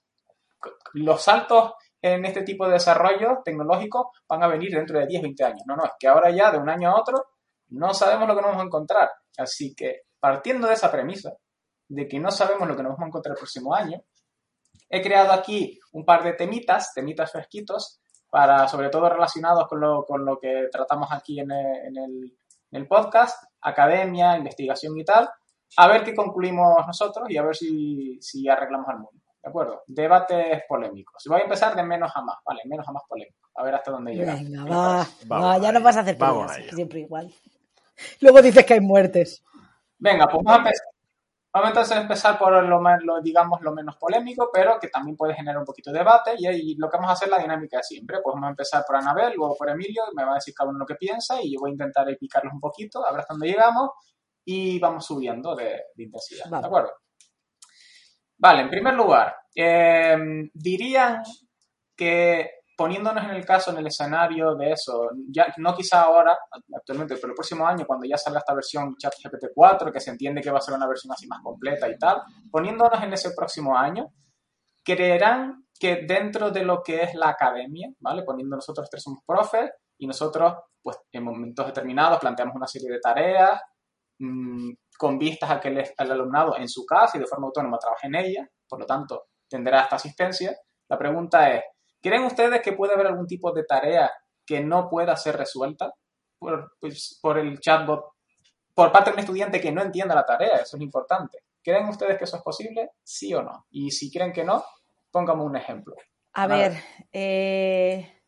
Los saltos en este tipo de desarrollo tecnológico van a venir dentro de 10, 20 años. No, no, es que ahora ya de un año a otro no sabemos lo que nos vamos a encontrar. Así que partiendo de esa premisa, de que no sabemos lo que nos vamos a encontrar el próximo año, he creado aquí un par de temitas, temitas fresquitos, para, sobre todo relacionados con lo, con lo que tratamos aquí en el, en, el, podcast, academia, investigación y tal, a ver qué concluimos nosotros y a ver si, si arreglamos al mundo. ¿De acuerdo? Debates polémicos. Voy a empezar de menos a más, ¿vale? Menos a más polémico. A ver hasta dónde llega. Venga, va, va, ya no vas a hacer peleas, siempre igual. Luego dices que hay muertes. Venga, pues vamos a empezar. Vamos entonces a empezar por lo, digamos, lo menos polémico, pero que también puede generar un poquito de debate y, ahí lo que vamos a hacer es la dinámica de siempre. Pues vamos a empezar por Anabel, luego por Emilio, me va a decir cada uno lo que piensa y yo voy a intentar picarlos un poquito, a ver hasta dónde llegamos y vamos subiendo de, intensidad. ¿De acuerdo? Vale, en primer lugar, eh, dirían que poniéndonos en el caso, en el escenario de eso, ya no quizá ahora, actualmente, pero el próximo año, cuando ya salga esta versión ChatGPT 4, que se entiende que va a ser una versión así más completa y tal, poniéndonos en ese próximo año, creerán que dentro de lo que es la academia, ¿vale? Poniendo nosotros tres somos profes y nosotros, pues, en momentos determinados planteamos una serie de tareas mmm, con vistas a que el, el alumnado en su casa y de forma autónoma trabaje en ella, por lo tanto, tendrá esta asistencia. La pregunta es, ¿Creen ustedes que puede haber algún tipo de tarea que no pueda ser resuelta por, pues, por el chatbot, por parte de un estudiante que no entienda la tarea? Eso es importante. ¿Creen ustedes que eso es posible? Sí o no. Y si creen que no, póngame un ejemplo. A, ver, eh,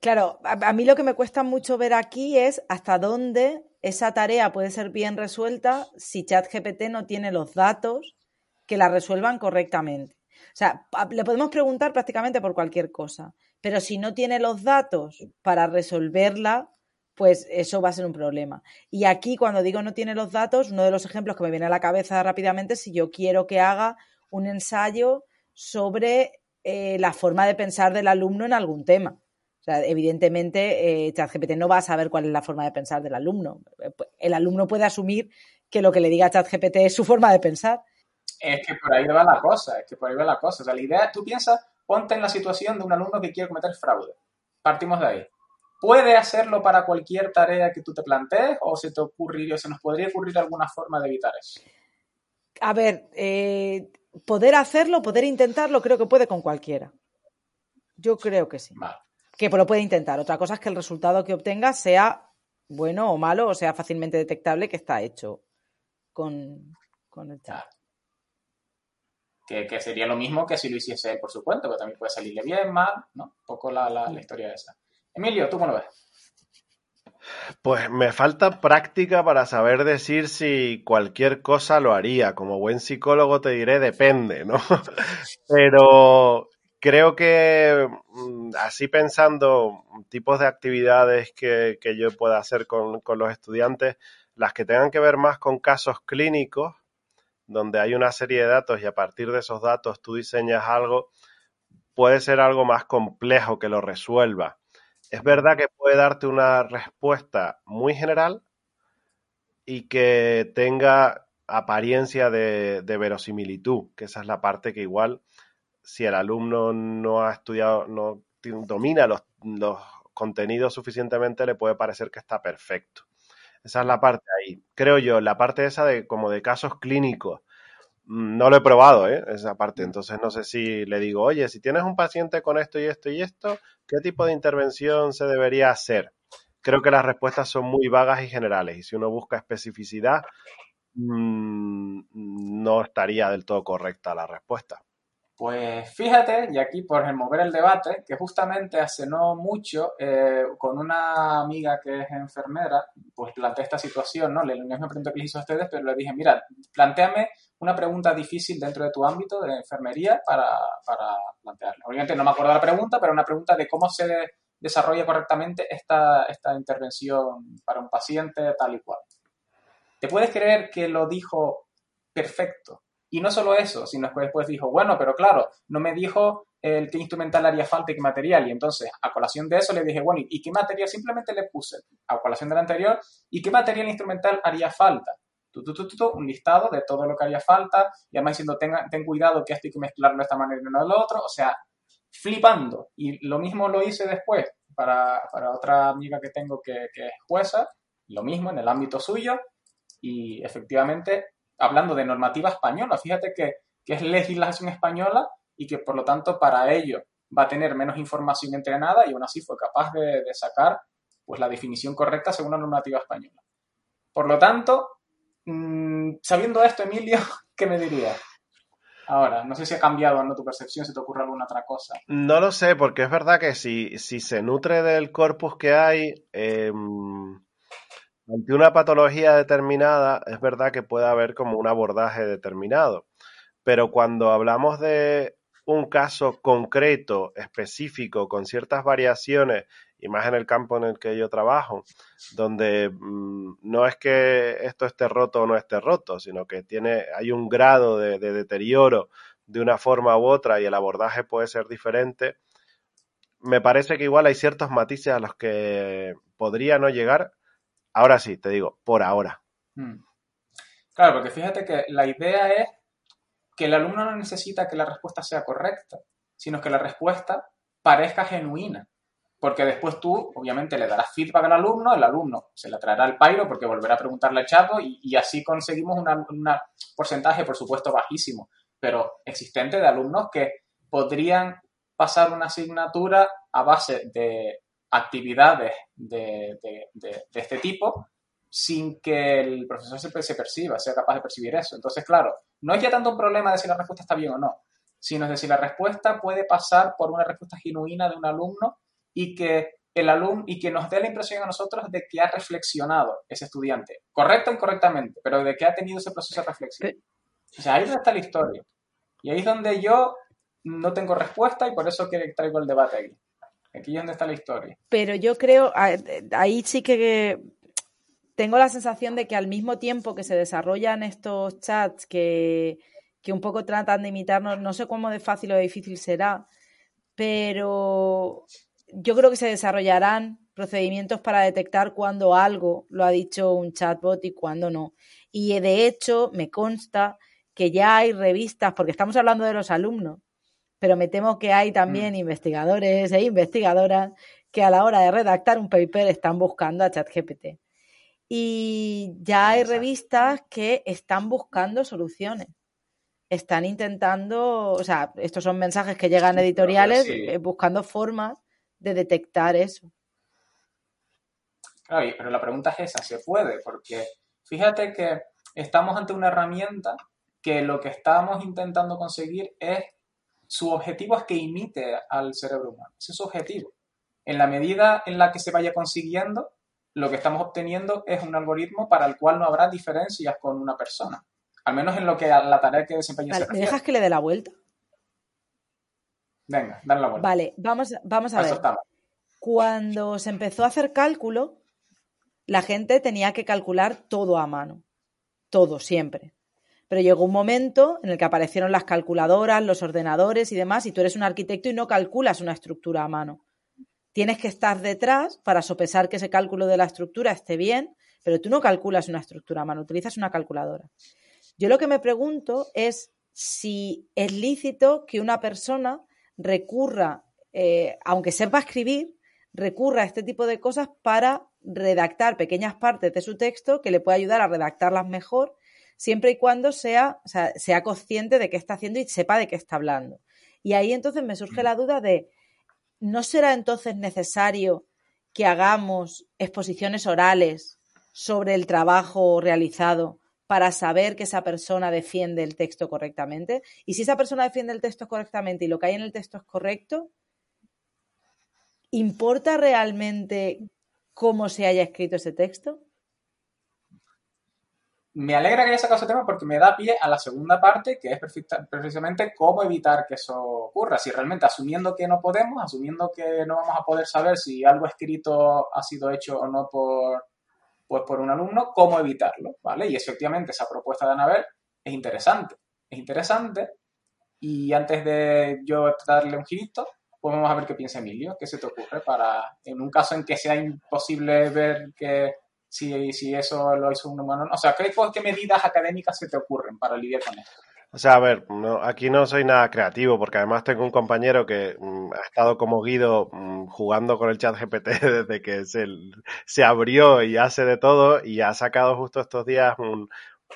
claro, a, mí lo que me cuesta mucho ver aquí es hasta dónde esa tarea puede ser bien resuelta si ChatGPT no tiene los datos que la resuelvan correctamente. Sea, le podemos preguntar prácticamente por cualquier cosa, pero si no tiene los datos para resolverla, pues eso va a ser un problema. Y aquí, cuando digo no tiene los datos, uno de los ejemplos que me viene a la cabeza rápidamente es si yo quiero que haga un ensayo sobre eh, la forma de pensar del alumno en algún tema. O sea, evidentemente, eh, ChatGPT no va a saber cuál es la forma de pensar del alumno. El alumno puede asumir que lo que le diga ChatGPT es su forma de pensar, es que por ahí va la cosa, es que por ahí va la cosa. O sea, la idea, tú piensas, ponte en la situación de un alumno que quiere cometer fraude. Partimos de ahí. ¿Puede hacerlo para cualquier tarea que tú te plantees o se te ocurriría, se nos podría ocurrir alguna forma de evitar eso? A ver, eh, poder hacerlo, poder intentarlo, creo que puede con cualquiera. Yo creo que sí. Que lo puede intentar. Otra cosa es que el resultado que obtenga sea bueno o malo o sea fácilmente detectable que está hecho con, con el chat que, sería lo mismo que si lo hiciese él por su cuenta, que también puede salirle bien, mal, ¿no? Un poco la, la, historia esa. Emilio, ¿tú cómo lo ves? Pues me falta práctica para saber decir si cualquier cosa lo haría. Como buen psicólogo te diré depende, ¿no? *laughs* Pero creo que mm, así pensando tipos de actividades que, que yo pueda hacer con, con, los estudiantes, las que tengan que ver más con casos clínicos, donde hay una serie de datos y a partir de esos datos tú diseñas algo, puede ser algo más complejo que lo resuelva. Es verdad que puede darte una respuesta muy general y que tenga apariencia de, verosimilitud, que esa es la parte que igual si el alumno no ha estudiado, no domina los, los contenidos suficientemente, le puede parecer que está perfecto. Esa es la parte ahí. Creo yo, la parte esa de como de casos clínicos. Mm, no lo he probado, ¿eh? Esa parte. Entonces no sé si le digo, oye, si tienes un paciente con esto y esto y esto, ¿qué tipo de intervención se debería hacer? Creo que las respuestas son muy vagas y generales. Y si uno busca especificidad, mm, no estaría del todo correcta la respuesta. Pues fíjate, y aquí por mover el debate, que justamente hace no mucho, eh, con una amiga que es enfermera, pues planteé esta situación, ¿no? Le misma pregunta que les hizo ustedes, pero le dije, mira, planteame una pregunta difícil dentro de tu ámbito de enfermería para, para plantearla. Obviamente no me acuerdo la pregunta, pero una pregunta de cómo se desarrolla correctamente esta, esta intervención para un paciente tal y cual. ¿Te puedes creer que lo dijo perfecto? Y no solo eso, sino que después dijo, bueno, pero claro, no me dijo el qué instrumental haría falta y qué material. Y entonces, a colación de eso, le dije, bueno, ¿y qué material? Simplemente le puse, a colación del anterior, ¿y qué material instrumental haría falta? Tú, tú, tú, un listado de todo lo que haría falta, y además diciendo, ten, ten cuidado que esto hay que mezclarlo de esta manera y no de lo otro. O sea, flipando. Y lo mismo lo hice después para, para otra amiga que tengo que, que es jueza, lo mismo en el ámbito suyo, y efectivamente hablando de normativa española. Fíjate que, es legislación española y que por lo tanto para ello va a tener menos información entrenada y aún así fue capaz de, sacar pues la definición correcta según la normativa española. Por lo tanto, mm, sabiendo esto, Emilio, *laughs* ¿qué me dirías? Ahora, no sé si ha cambiado no tu percepción, si te ocurre alguna otra cosa. No lo sé, porque es verdad que si, si se nutre del corpus que hay, eh, ante una patología determinada, es verdad que puede haber como un abordaje determinado. Pero cuando hablamos de un caso concreto, específico, con ciertas variaciones, y más en el campo en el que yo trabajo, donde mm, no es que esto esté roto o no esté roto, sino que tiene, hay un grado de, de deterioro de una forma u otra y el abordaje puede ser diferente, me parece que igual hay ciertos matices a los que podría no llegar. Ahora sí, te digo, por ahora. Mm. Claro, porque fíjate que la idea es que el alumno no necesita que la respuesta sea correcta, sino que la respuesta parezca genuina. Porque después tú, obviamente, le darás feedback al alumno, el alumno se le traerá al pairo porque volverá a preguntarle al chato y así conseguimos un porcentaje, por supuesto, bajísimo, pero existente de alumnos que podrían pasar una asignatura a base de actividades de, de, de, de este tipo sin que el profesor se, se, perciba, sea capaz de percibir eso. Entonces, claro, no es ya tanto un problema de si la respuesta está bien o no, sino de si la respuesta puede pasar por una respuesta genuina de un alumno y que el alumno y que nos dé la impresión a nosotros de que ha reflexionado ese estudiante, correcto o incorrectamente, pero de que ha tenido ese proceso de reflexión. O sea, ahí es donde está la historia. Y ahí es donde yo no tengo respuesta y por eso que traigo el debate aquí. Aquí es donde está la historia. Pero yo creo, ahí sí que tengo la sensación de que al mismo tiempo que se desarrollan estos chats que, que un poco tratan de imitarnos, no sé cómo de fácil o de difícil será, pero yo creo que se desarrollarán procedimientos para detectar cuando algo lo ha dicho un chatbot y cuando no. Y de hecho, me consta que ya hay revistas, porque estamos hablando de los alumnos, pero me temo que hay también mm. investigadores e investigadoras que a la hora de redactar un paper están buscando a ChatGPT. Y ya hay revistas que están buscando soluciones. Están intentando, o sea, estos son mensajes que llegan editoriales sí. Eh, buscando formas de detectar eso. Claro, pero la pregunta es esa, ¿se puede? Porque fíjate que estamos ante una herramienta que lo que estamos intentando conseguir es, su objetivo es que imite al cerebro humano. Ese es su objetivo. En la medida en la que se vaya consiguiendo, lo que estamos obteniendo es un algoritmo para el cual no habrá diferencias con una persona. Al menos en lo que a la tarea que desempeña vale, ¿Me dejas que le dé la vuelta? Venga, dale la vuelta. Vale, vamos, vamos a ver. Cuando se empezó a hacer cálculo, la gente tenía que calcular todo a mano. Todo, siempre. Pero llegó un momento en el que aparecieron las calculadoras, los ordenadores y demás, y tú eres un arquitecto y no calculas una estructura a mano. Tienes que estar detrás para sopesar que ese cálculo de la estructura esté bien, pero tú no calculas una estructura a mano, utilizas una calculadora. Yo lo que me pregunto es si es lícito que una persona recurra, eh, aunque sepa escribir, recurra a este tipo de cosas para redactar pequeñas partes de su texto que le pueda ayudar a redactarlas mejor, siempre y cuando sea, o sea, sea consciente de qué está haciendo y sepa de qué está hablando. Y ahí entonces me surge la duda de, ¿no será entonces necesario que hagamos exposiciones orales sobre el trabajo realizado para saber que esa persona defiende el texto correctamente? Y si esa persona defiende el texto correctamente y lo que hay en el texto es correcto, ¿importa realmente cómo se haya escrito ese texto? Me alegra que haya sacado ese tema porque me da pie a la segunda parte, que es precisamente cómo evitar que eso ocurra. Si realmente asumiendo que no podemos, asumiendo que no vamos a poder saber si algo escrito ha sido hecho o no por, pues por un alumno, cómo evitarlo, ¿vale? Y efectivamente esa propuesta de Anabel es interesante. Es interesante y antes de yo darle un girito, pues vamos a ver qué piensa Emilio, qué se te ocurre para, en un caso en que sea imposible ver que si, si eso lo hizo un humano. O sea, ¿qué, ¿qué medidas académicas se te ocurren para lidiar con esto? O sea, a ver, no, aquí no soy nada creativo porque además tengo un compañero que mm, ha estado como Guido mm, jugando con el chat GPT *laughs* desde que se, se, abrió y hace de todo y ha sacado justo estos días un,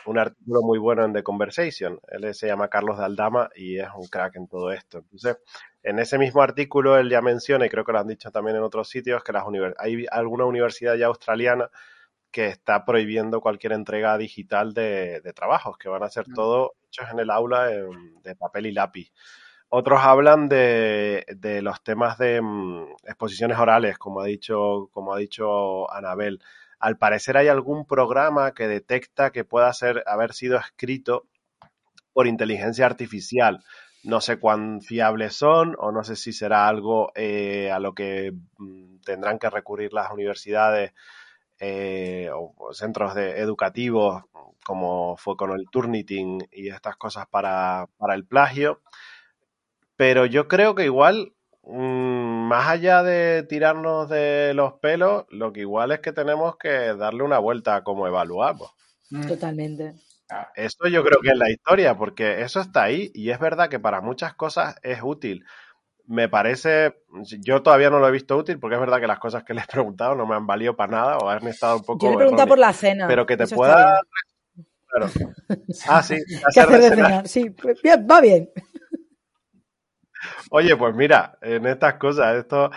un artículo muy bueno en The Conversation. Él se llama Carlos de Aldama y es un crack en todo esto. Entonces, en ese mismo artículo él ya menciona, y creo que lo han dicho también en otros sitios, que las hay alguna universidad ya australiana que está prohibiendo cualquier entrega digital de, trabajos, que van a ser todos hechos en el aula de papel y lápiz. Otros hablan de, los temas de mm, exposiciones orales, como ha dicho, como ha dicho Anabel. Al parecer hay algún programa que detecta que pueda ser, haber sido escrito por inteligencia artificial. No sé cuán fiables son o no sé si será algo eh, a lo que mm, tendrán que recurrir las universidades eh, o centros de, educativos, como fue con el Turnitin y estas cosas para, el plagio. Pero yo creo que igual, mm, más allá de tirarnos de los pelos, lo que igual es que tenemos que darle una vuelta a cómo evaluamos. Mm. Totalmente. Esto yo creo que es la historia, porque eso está ahí y es verdad que para muchas cosas es útil me parece, yo todavía no lo he visto útil porque es verdad que las cosas que le he preguntado no me han valido para nada o han estado un poco... Yo le preguntado por la cena. Pero que te pueda... Claro. Ah, sí. *laughs* ¿Qué hacer de cenar? Sí, pues bien, va bien. Oye, pues mira, en estas cosas, esto...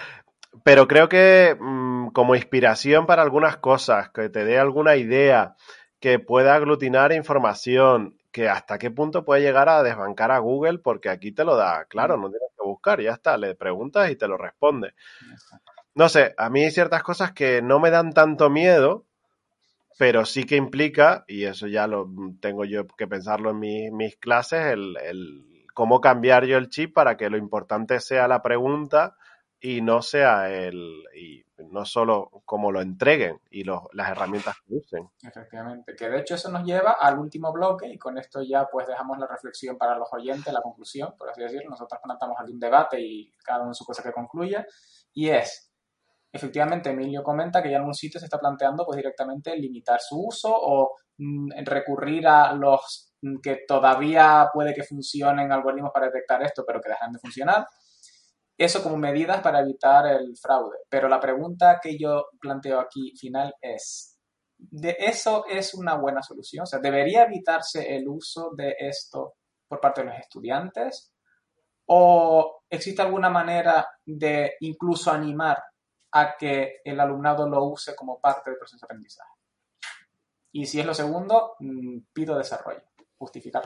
Pero creo que mm, como inspiración para algunas cosas, que te dé alguna idea, que pueda aglutinar información, que hasta qué punto puede llegar a desbancar a Google, porque aquí te lo da, claro, no tienes buscar, ya está, le preguntas y te lo responde. No sé, a mí hay ciertas cosas que no me dan tanto miedo, pero sí que implica, y eso ya lo tengo yo que pensarlo en mis clases, el, el cómo cambiar yo el chip para que lo importante sea la pregunta y no sea el y no solo como lo entreguen y las herramientas que usen. Efectivamente, que de hecho eso nos lleva al último bloque y con esto ya pues dejamos la reflexión para los oyentes, la conclusión, por así decirlo. Nosotros planteamos aquí un debate y cada uno su cosa que concluya y es, efectivamente Emilio comenta que ya en un sitio se está planteando pues directamente limitar su uso o mm, recurrir a los mm, que todavía puede que funcionen algoritmos para detectar esto pero que dejan de funcionar eso como medidas para evitar el fraude. Pero la pregunta que yo planteo aquí final es, ¿de eso es una buena solución? O sea, ¿debería evitarse el uso de esto por parte de los estudiantes? ¿O existe alguna manera de incluso animar a que el alumnado lo use como parte del proceso de aprendizaje? Y si es lo segundo, mm, pido desarrollo, justificar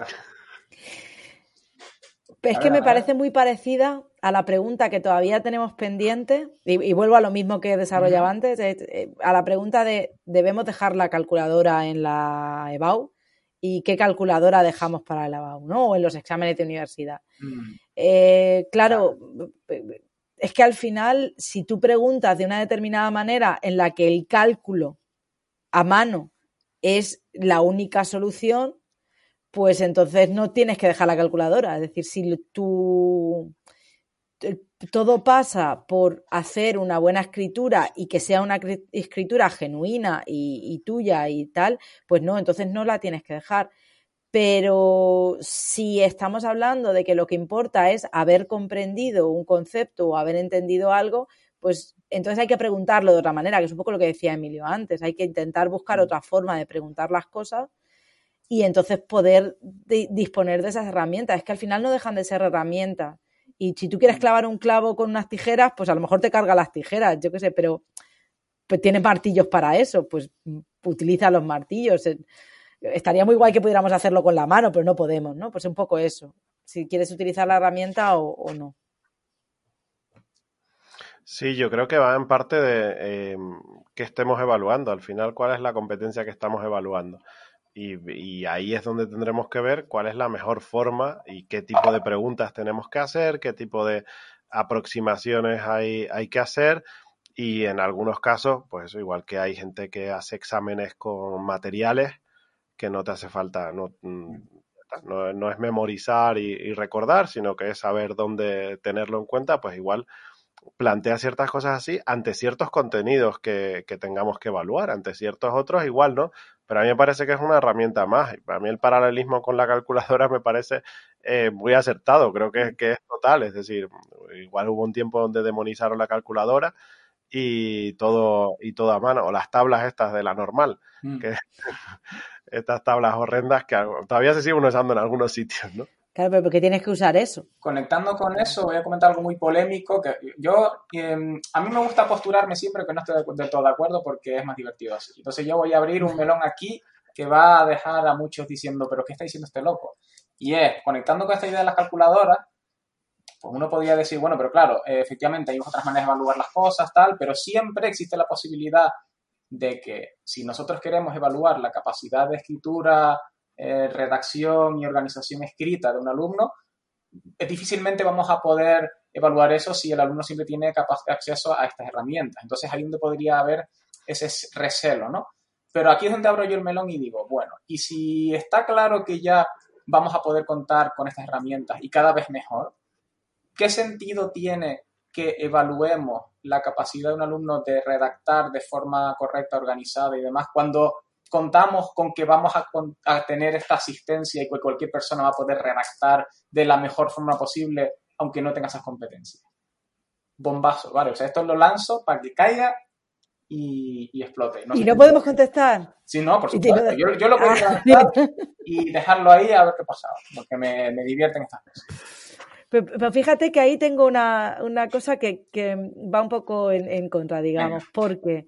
es que me parece muy parecida a la pregunta que todavía tenemos pendiente, y, vuelvo a lo mismo que desarrollaba antes, eh, a la pregunta de ¿debemos dejar la calculadora en la EBAU? ¿Y qué calculadora dejamos para la EBAU? ¿no? O en los exámenes de universidad. Mm. Eh, claro, es que al final, si tú preguntas de una determinada manera en la que el cálculo a mano es la única solución, pues entonces no tienes que dejar la calculadora. Es decir, si tú todo pasa por hacer una buena escritura y que sea una escritura genuina y, tuya y tal, pues no, entonces no la tienes que dejar. Pero si estamos hablando de que lo que importa es haber comprendido un concepto o haber entendido algo, pues entonces hay que preguntarlo de otra manera, que es un poco lo que decía Emilio antes. Hay que intentar buscar mm. otra forma de preguntar las cosas y entonces poder disponer de esas herramientas. Es que al final no dejan de ser herramientas. Y si tú quieres clavar un clavo con unas tijeras, pues a lo mejor te carga las tijeras, yo qué sé, pero pues tienes martillos para eso, pues utiliza los martillos. Eh, estaría muy guay que pudiéramos hacerlo con la mano, pero no podemos, ¿no? Pues un poco eso. Si quieres utilizar la herramienta o, no. Sí, yo creo que va en parte de eh, qué estemos evaluando. Al final, ¿cuál es la competencia que estamos evaluando? Y, ahí es donde tendremos que ver cuál es la mejor forma y qué tipo de preguntas tenemos que hacer, qué tipo de aproximaciones hay, hay que hacer. Y en algunos casos, pues eso, igual que hay gente que hace exámenes con materiales que no te hace falta, no, mm, no, es memorizar y, recordar, sino que es saber dónde tenerlo en cuenta, pues igual plantea ciertas cosas así ante ciertos contenidos que, tengamos que evaluar, ante ciertos otros igual, ¿no? Pero a mí me parece que es una herramienta más. Para mí el paralelismo con la calculadora me parece eh, muy acertado, creo que, que, es total, es decir, igual hubo un tiempo donde demonizaron la calculadora y todo, y todo a mano, o las tablas estas de la normal, mm. que *laughs* estas tablas horrendas que todavía se siguen usando en algunos sitios, ¿no? Claro, pero ¿por qué tienes que usar eso? Conectando con eso, voy a comentar algo muy polémico. que Yo, em, a mí me gusta posturarme siempre que no estoy del todo de acuerdo porque es más divertido así. Entonces yo voy a abrir un melón aquí que va a dejar a muchos diciendo, pero ¿qué está diciendo este loco? Y es, conectando con esta idea de las calculadoras, pues uno podría decir, bueno, pero claro, efectivamente hay otras maneras de evaluar las cosas, tal, pero siempre existe la posibilidad de que si nosotros queremos evaluar la capacidad de escritura eh, redacción y organización escrita de un alumno, eh, difícilmente vamos a poder evaluar eso si el alumno siempre tiene acceso a estas herramientas. Entonces ahí donde podría haber ese recelo, ¿no? Pero aquí es donde abro yo el melón y digo, bueno, y si está claro que ya vamos a poder contar con estas herramientas y cada vez mejor, ¿qué sentido tiene que evaluemos la capacidad de un alumno de redactar de forma correcta, organizada y demás, cuando contamos con que vamos a, tener esta asistencia y que cualquier persona va a poder redactar de la mejor forma posible, aunque no tenga esas competencias. Bombazo, ¿vale? O sea, esto lo lanzo para que caiga y, explote. ¿Y no podemos contestar? Sí, no, por supuesto. Yo, lo puedo ah, *laughs* y dejarlo ahí a ver qué pasa, porque me, me divierten estas cosas. Pero, fíjate que ahí tengo una, cosa que, va un poco en, en contra, digamos, porque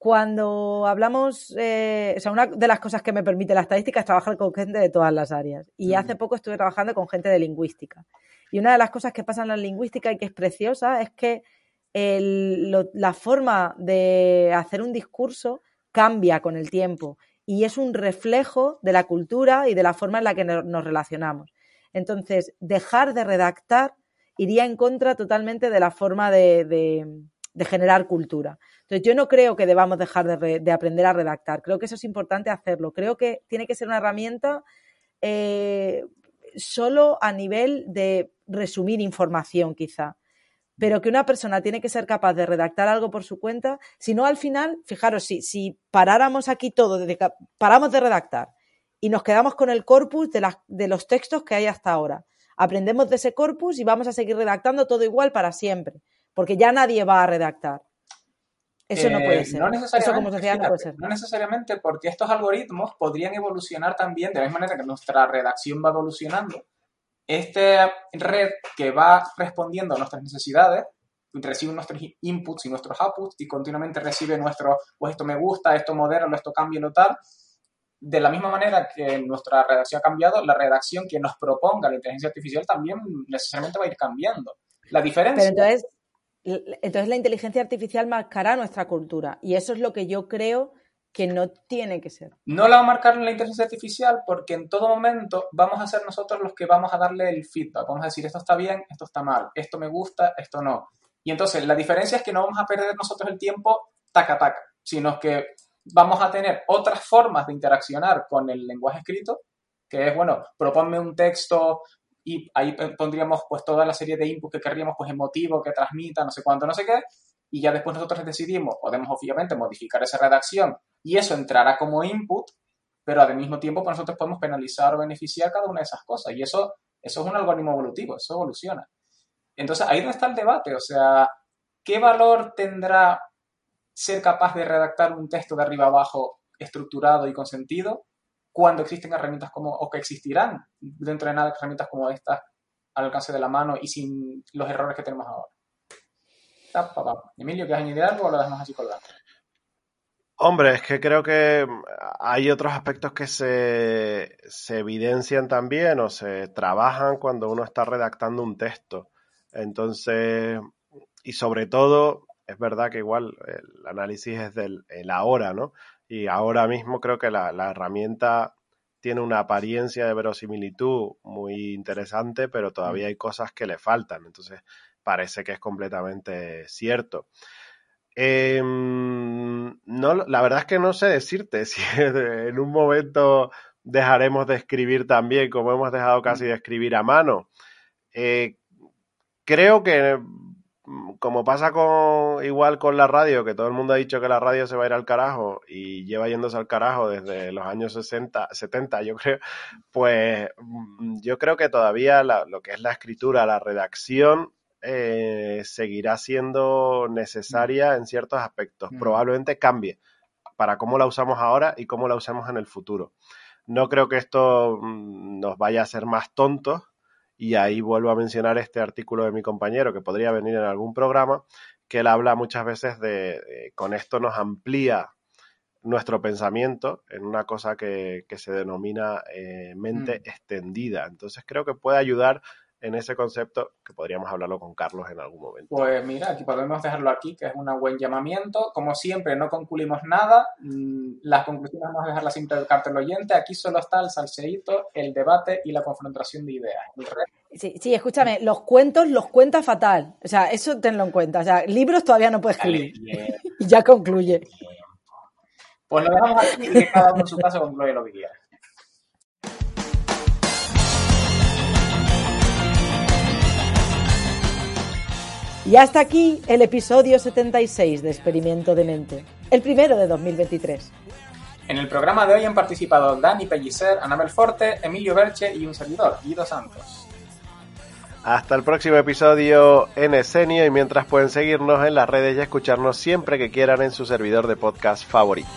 cuando hablamos, eh, o sea, una de las cosas que me permite la estadística es trabajar con gente de todas las áreas. Y hace poco estuve trabajando con gente de lingüística. Y una de las cosas que pasa en la lingüística y que es preciosa es que la forma de hacer un discurso cambia con el tiempo y es un reflejo de la cultura y de la forma en la que nos relacionamos. Entonces, dejar de redactar iría en contra totalmente de la forma de generar cultura. Entonces, yo no creo que debamos dejar de, aprender a redactar. Creo que eso es importante hacerlo. Creo que tiene que ser una herramienta eh, solo a nivel de resumir información, quizá. Pero que una persona tiene que ser capaz de redactar algo por su cuenta. Si no, al final, fijaros, si, si paráramos aquí todo, paramos de redactar y nos quedamos con el corpus de, de los textos que hay hasta ahora. Aprendemos de ese corpus y vamos a seguir redactando todo igual para siempre, porque ya nadie va a redactar. Eso no puede eh, ser. No necesariamente, no necesariamente porque estos algoritmos podrían evolucionar también de la misma manera que nuestra redacción va evolucionando. Esta red que va respondiendo a nuestras necesidades, recibe nuestros inputs y nuestros outputs y continuamente recibe nuestro, pues esto me gusta, esto modelo, esto cambia, lo tal. De la misma manera que nuestra redacción ha cambiado, la redacción que nos proponga la inteligencia artificial también necesariamente va a ir cambiando. La diferencia... Entonces la inteligencia artificial marcará nuestra cultura y eso es lo que yo creo que no tiene que ser. No la va a marcar la inteligencia artificial porque en todo momento vamos a ser nosotros los que vamos a darle el feedback. Vamos a decir, esto está bien, esto está mal, esto me gusta, esto no. Y entonces la diferencia es que no vamos a perder nosotros el tiempo taca taca, sino que vamos a tener otras formas de interaccionar con el lenguaje escrito, que es, bueno, proponme un texto y ahí pondríamos pues toda la serie de inputs que querríamos, pues emotivo, que transmita, no sé cuánto, no sé qué, y ya después nosotros decidimos, podemos obviamente modificar esa redacción y eso entrará como input, pero al mismo tiempo pues nosotros podemos penalizar o beneficiar cada una de esas cosas y eso, eso es un algoritmo evolutivo, eso evoluciona. Entonces ahí donde está el debate, o sea, ¿qué valor tendrá ser capaz de redactar un texto de arriba abajo estructurado y con sentido cuando existen herramientas como, o que existirán dentro de nada herramientas como estas al alcance de la mano y sin los errores que tenemos ahora. Emilio, ¿quieres añadir algo o lo dejamos así colgado? Hombre, es que creo que hay otros aspectos que se, evidencian también o se trabajan cuando uno está redactando un texto. Entonces, y sobre todo, es verdad que igual el análisis es del el ahora, ¿no? Y ahora mismo creo que la, herramienta tiene una apariencia de verosimilitud muy interesante, pero todavía hay cosas que le faltan. Entonces, parece que es completamente cierto. Em, no, la verdad es que no sé decirte *laughs* si en un momento dejaremos de escribir también, como hemos dejado casi de escribir a mano. Eh, creo que Mm, como pasa con igual con la radio, que todo el mundo ha dicho que la radio se va a ir al carajo y lleva yéndose al carajo desde los años 60, 70, yo creo, pues mm, yo creo que todavía lo que es la escritura, la redacción, eh, seguirá siendo necesaria en ciertos aspectos. Mm. Probablemente cambie para cómo la usamos ahora y cómo la usemos en el futuro. No creo que esto nos vaya a hacer más tontos, Y ahí vuelvo a mencionar este artículo de mi compañero que podría venir en algún programa, que él habla muchas veces de, con esto nos amplía nuestro pensamiento en una cosa que, se denomina eh, mente mm. extendida. Entonces creo que puede ayudar en ese concepto que podríamos hablarlo con Carlos en algún momento. Pues mira, aquí podemos dejarlo aquí, que es un buen llamamiento. Como siempre, no concluimos nada. Mm, las conclusiones vamos a dejarlas siempre del cartel oyente. Aquí solo está el salseíto, el debate y la confrontación de ideas. Sí, sí, escúchame, los cuentos los cuenta fatal. O sea, eso tenlo en cuenta. O sea, libros todavía no puede escribir. *laughs* y ya concluye. Pues lo dejamos aquí y que cada uno en su caso concluye lo que quiera. Y hasta aquí el episodio 76 de Experimento de Mente, el primero de 2023. En el programa de hoy han participado Dani Pellicer, Anabel Forte, Emilio Berche y un servidor, Guido Santos. Hasta el próximo episodio en Escenio y mientras pueden seguirnos en las redes y escucharnos siempre que quieran en su servidor de podcast favorito.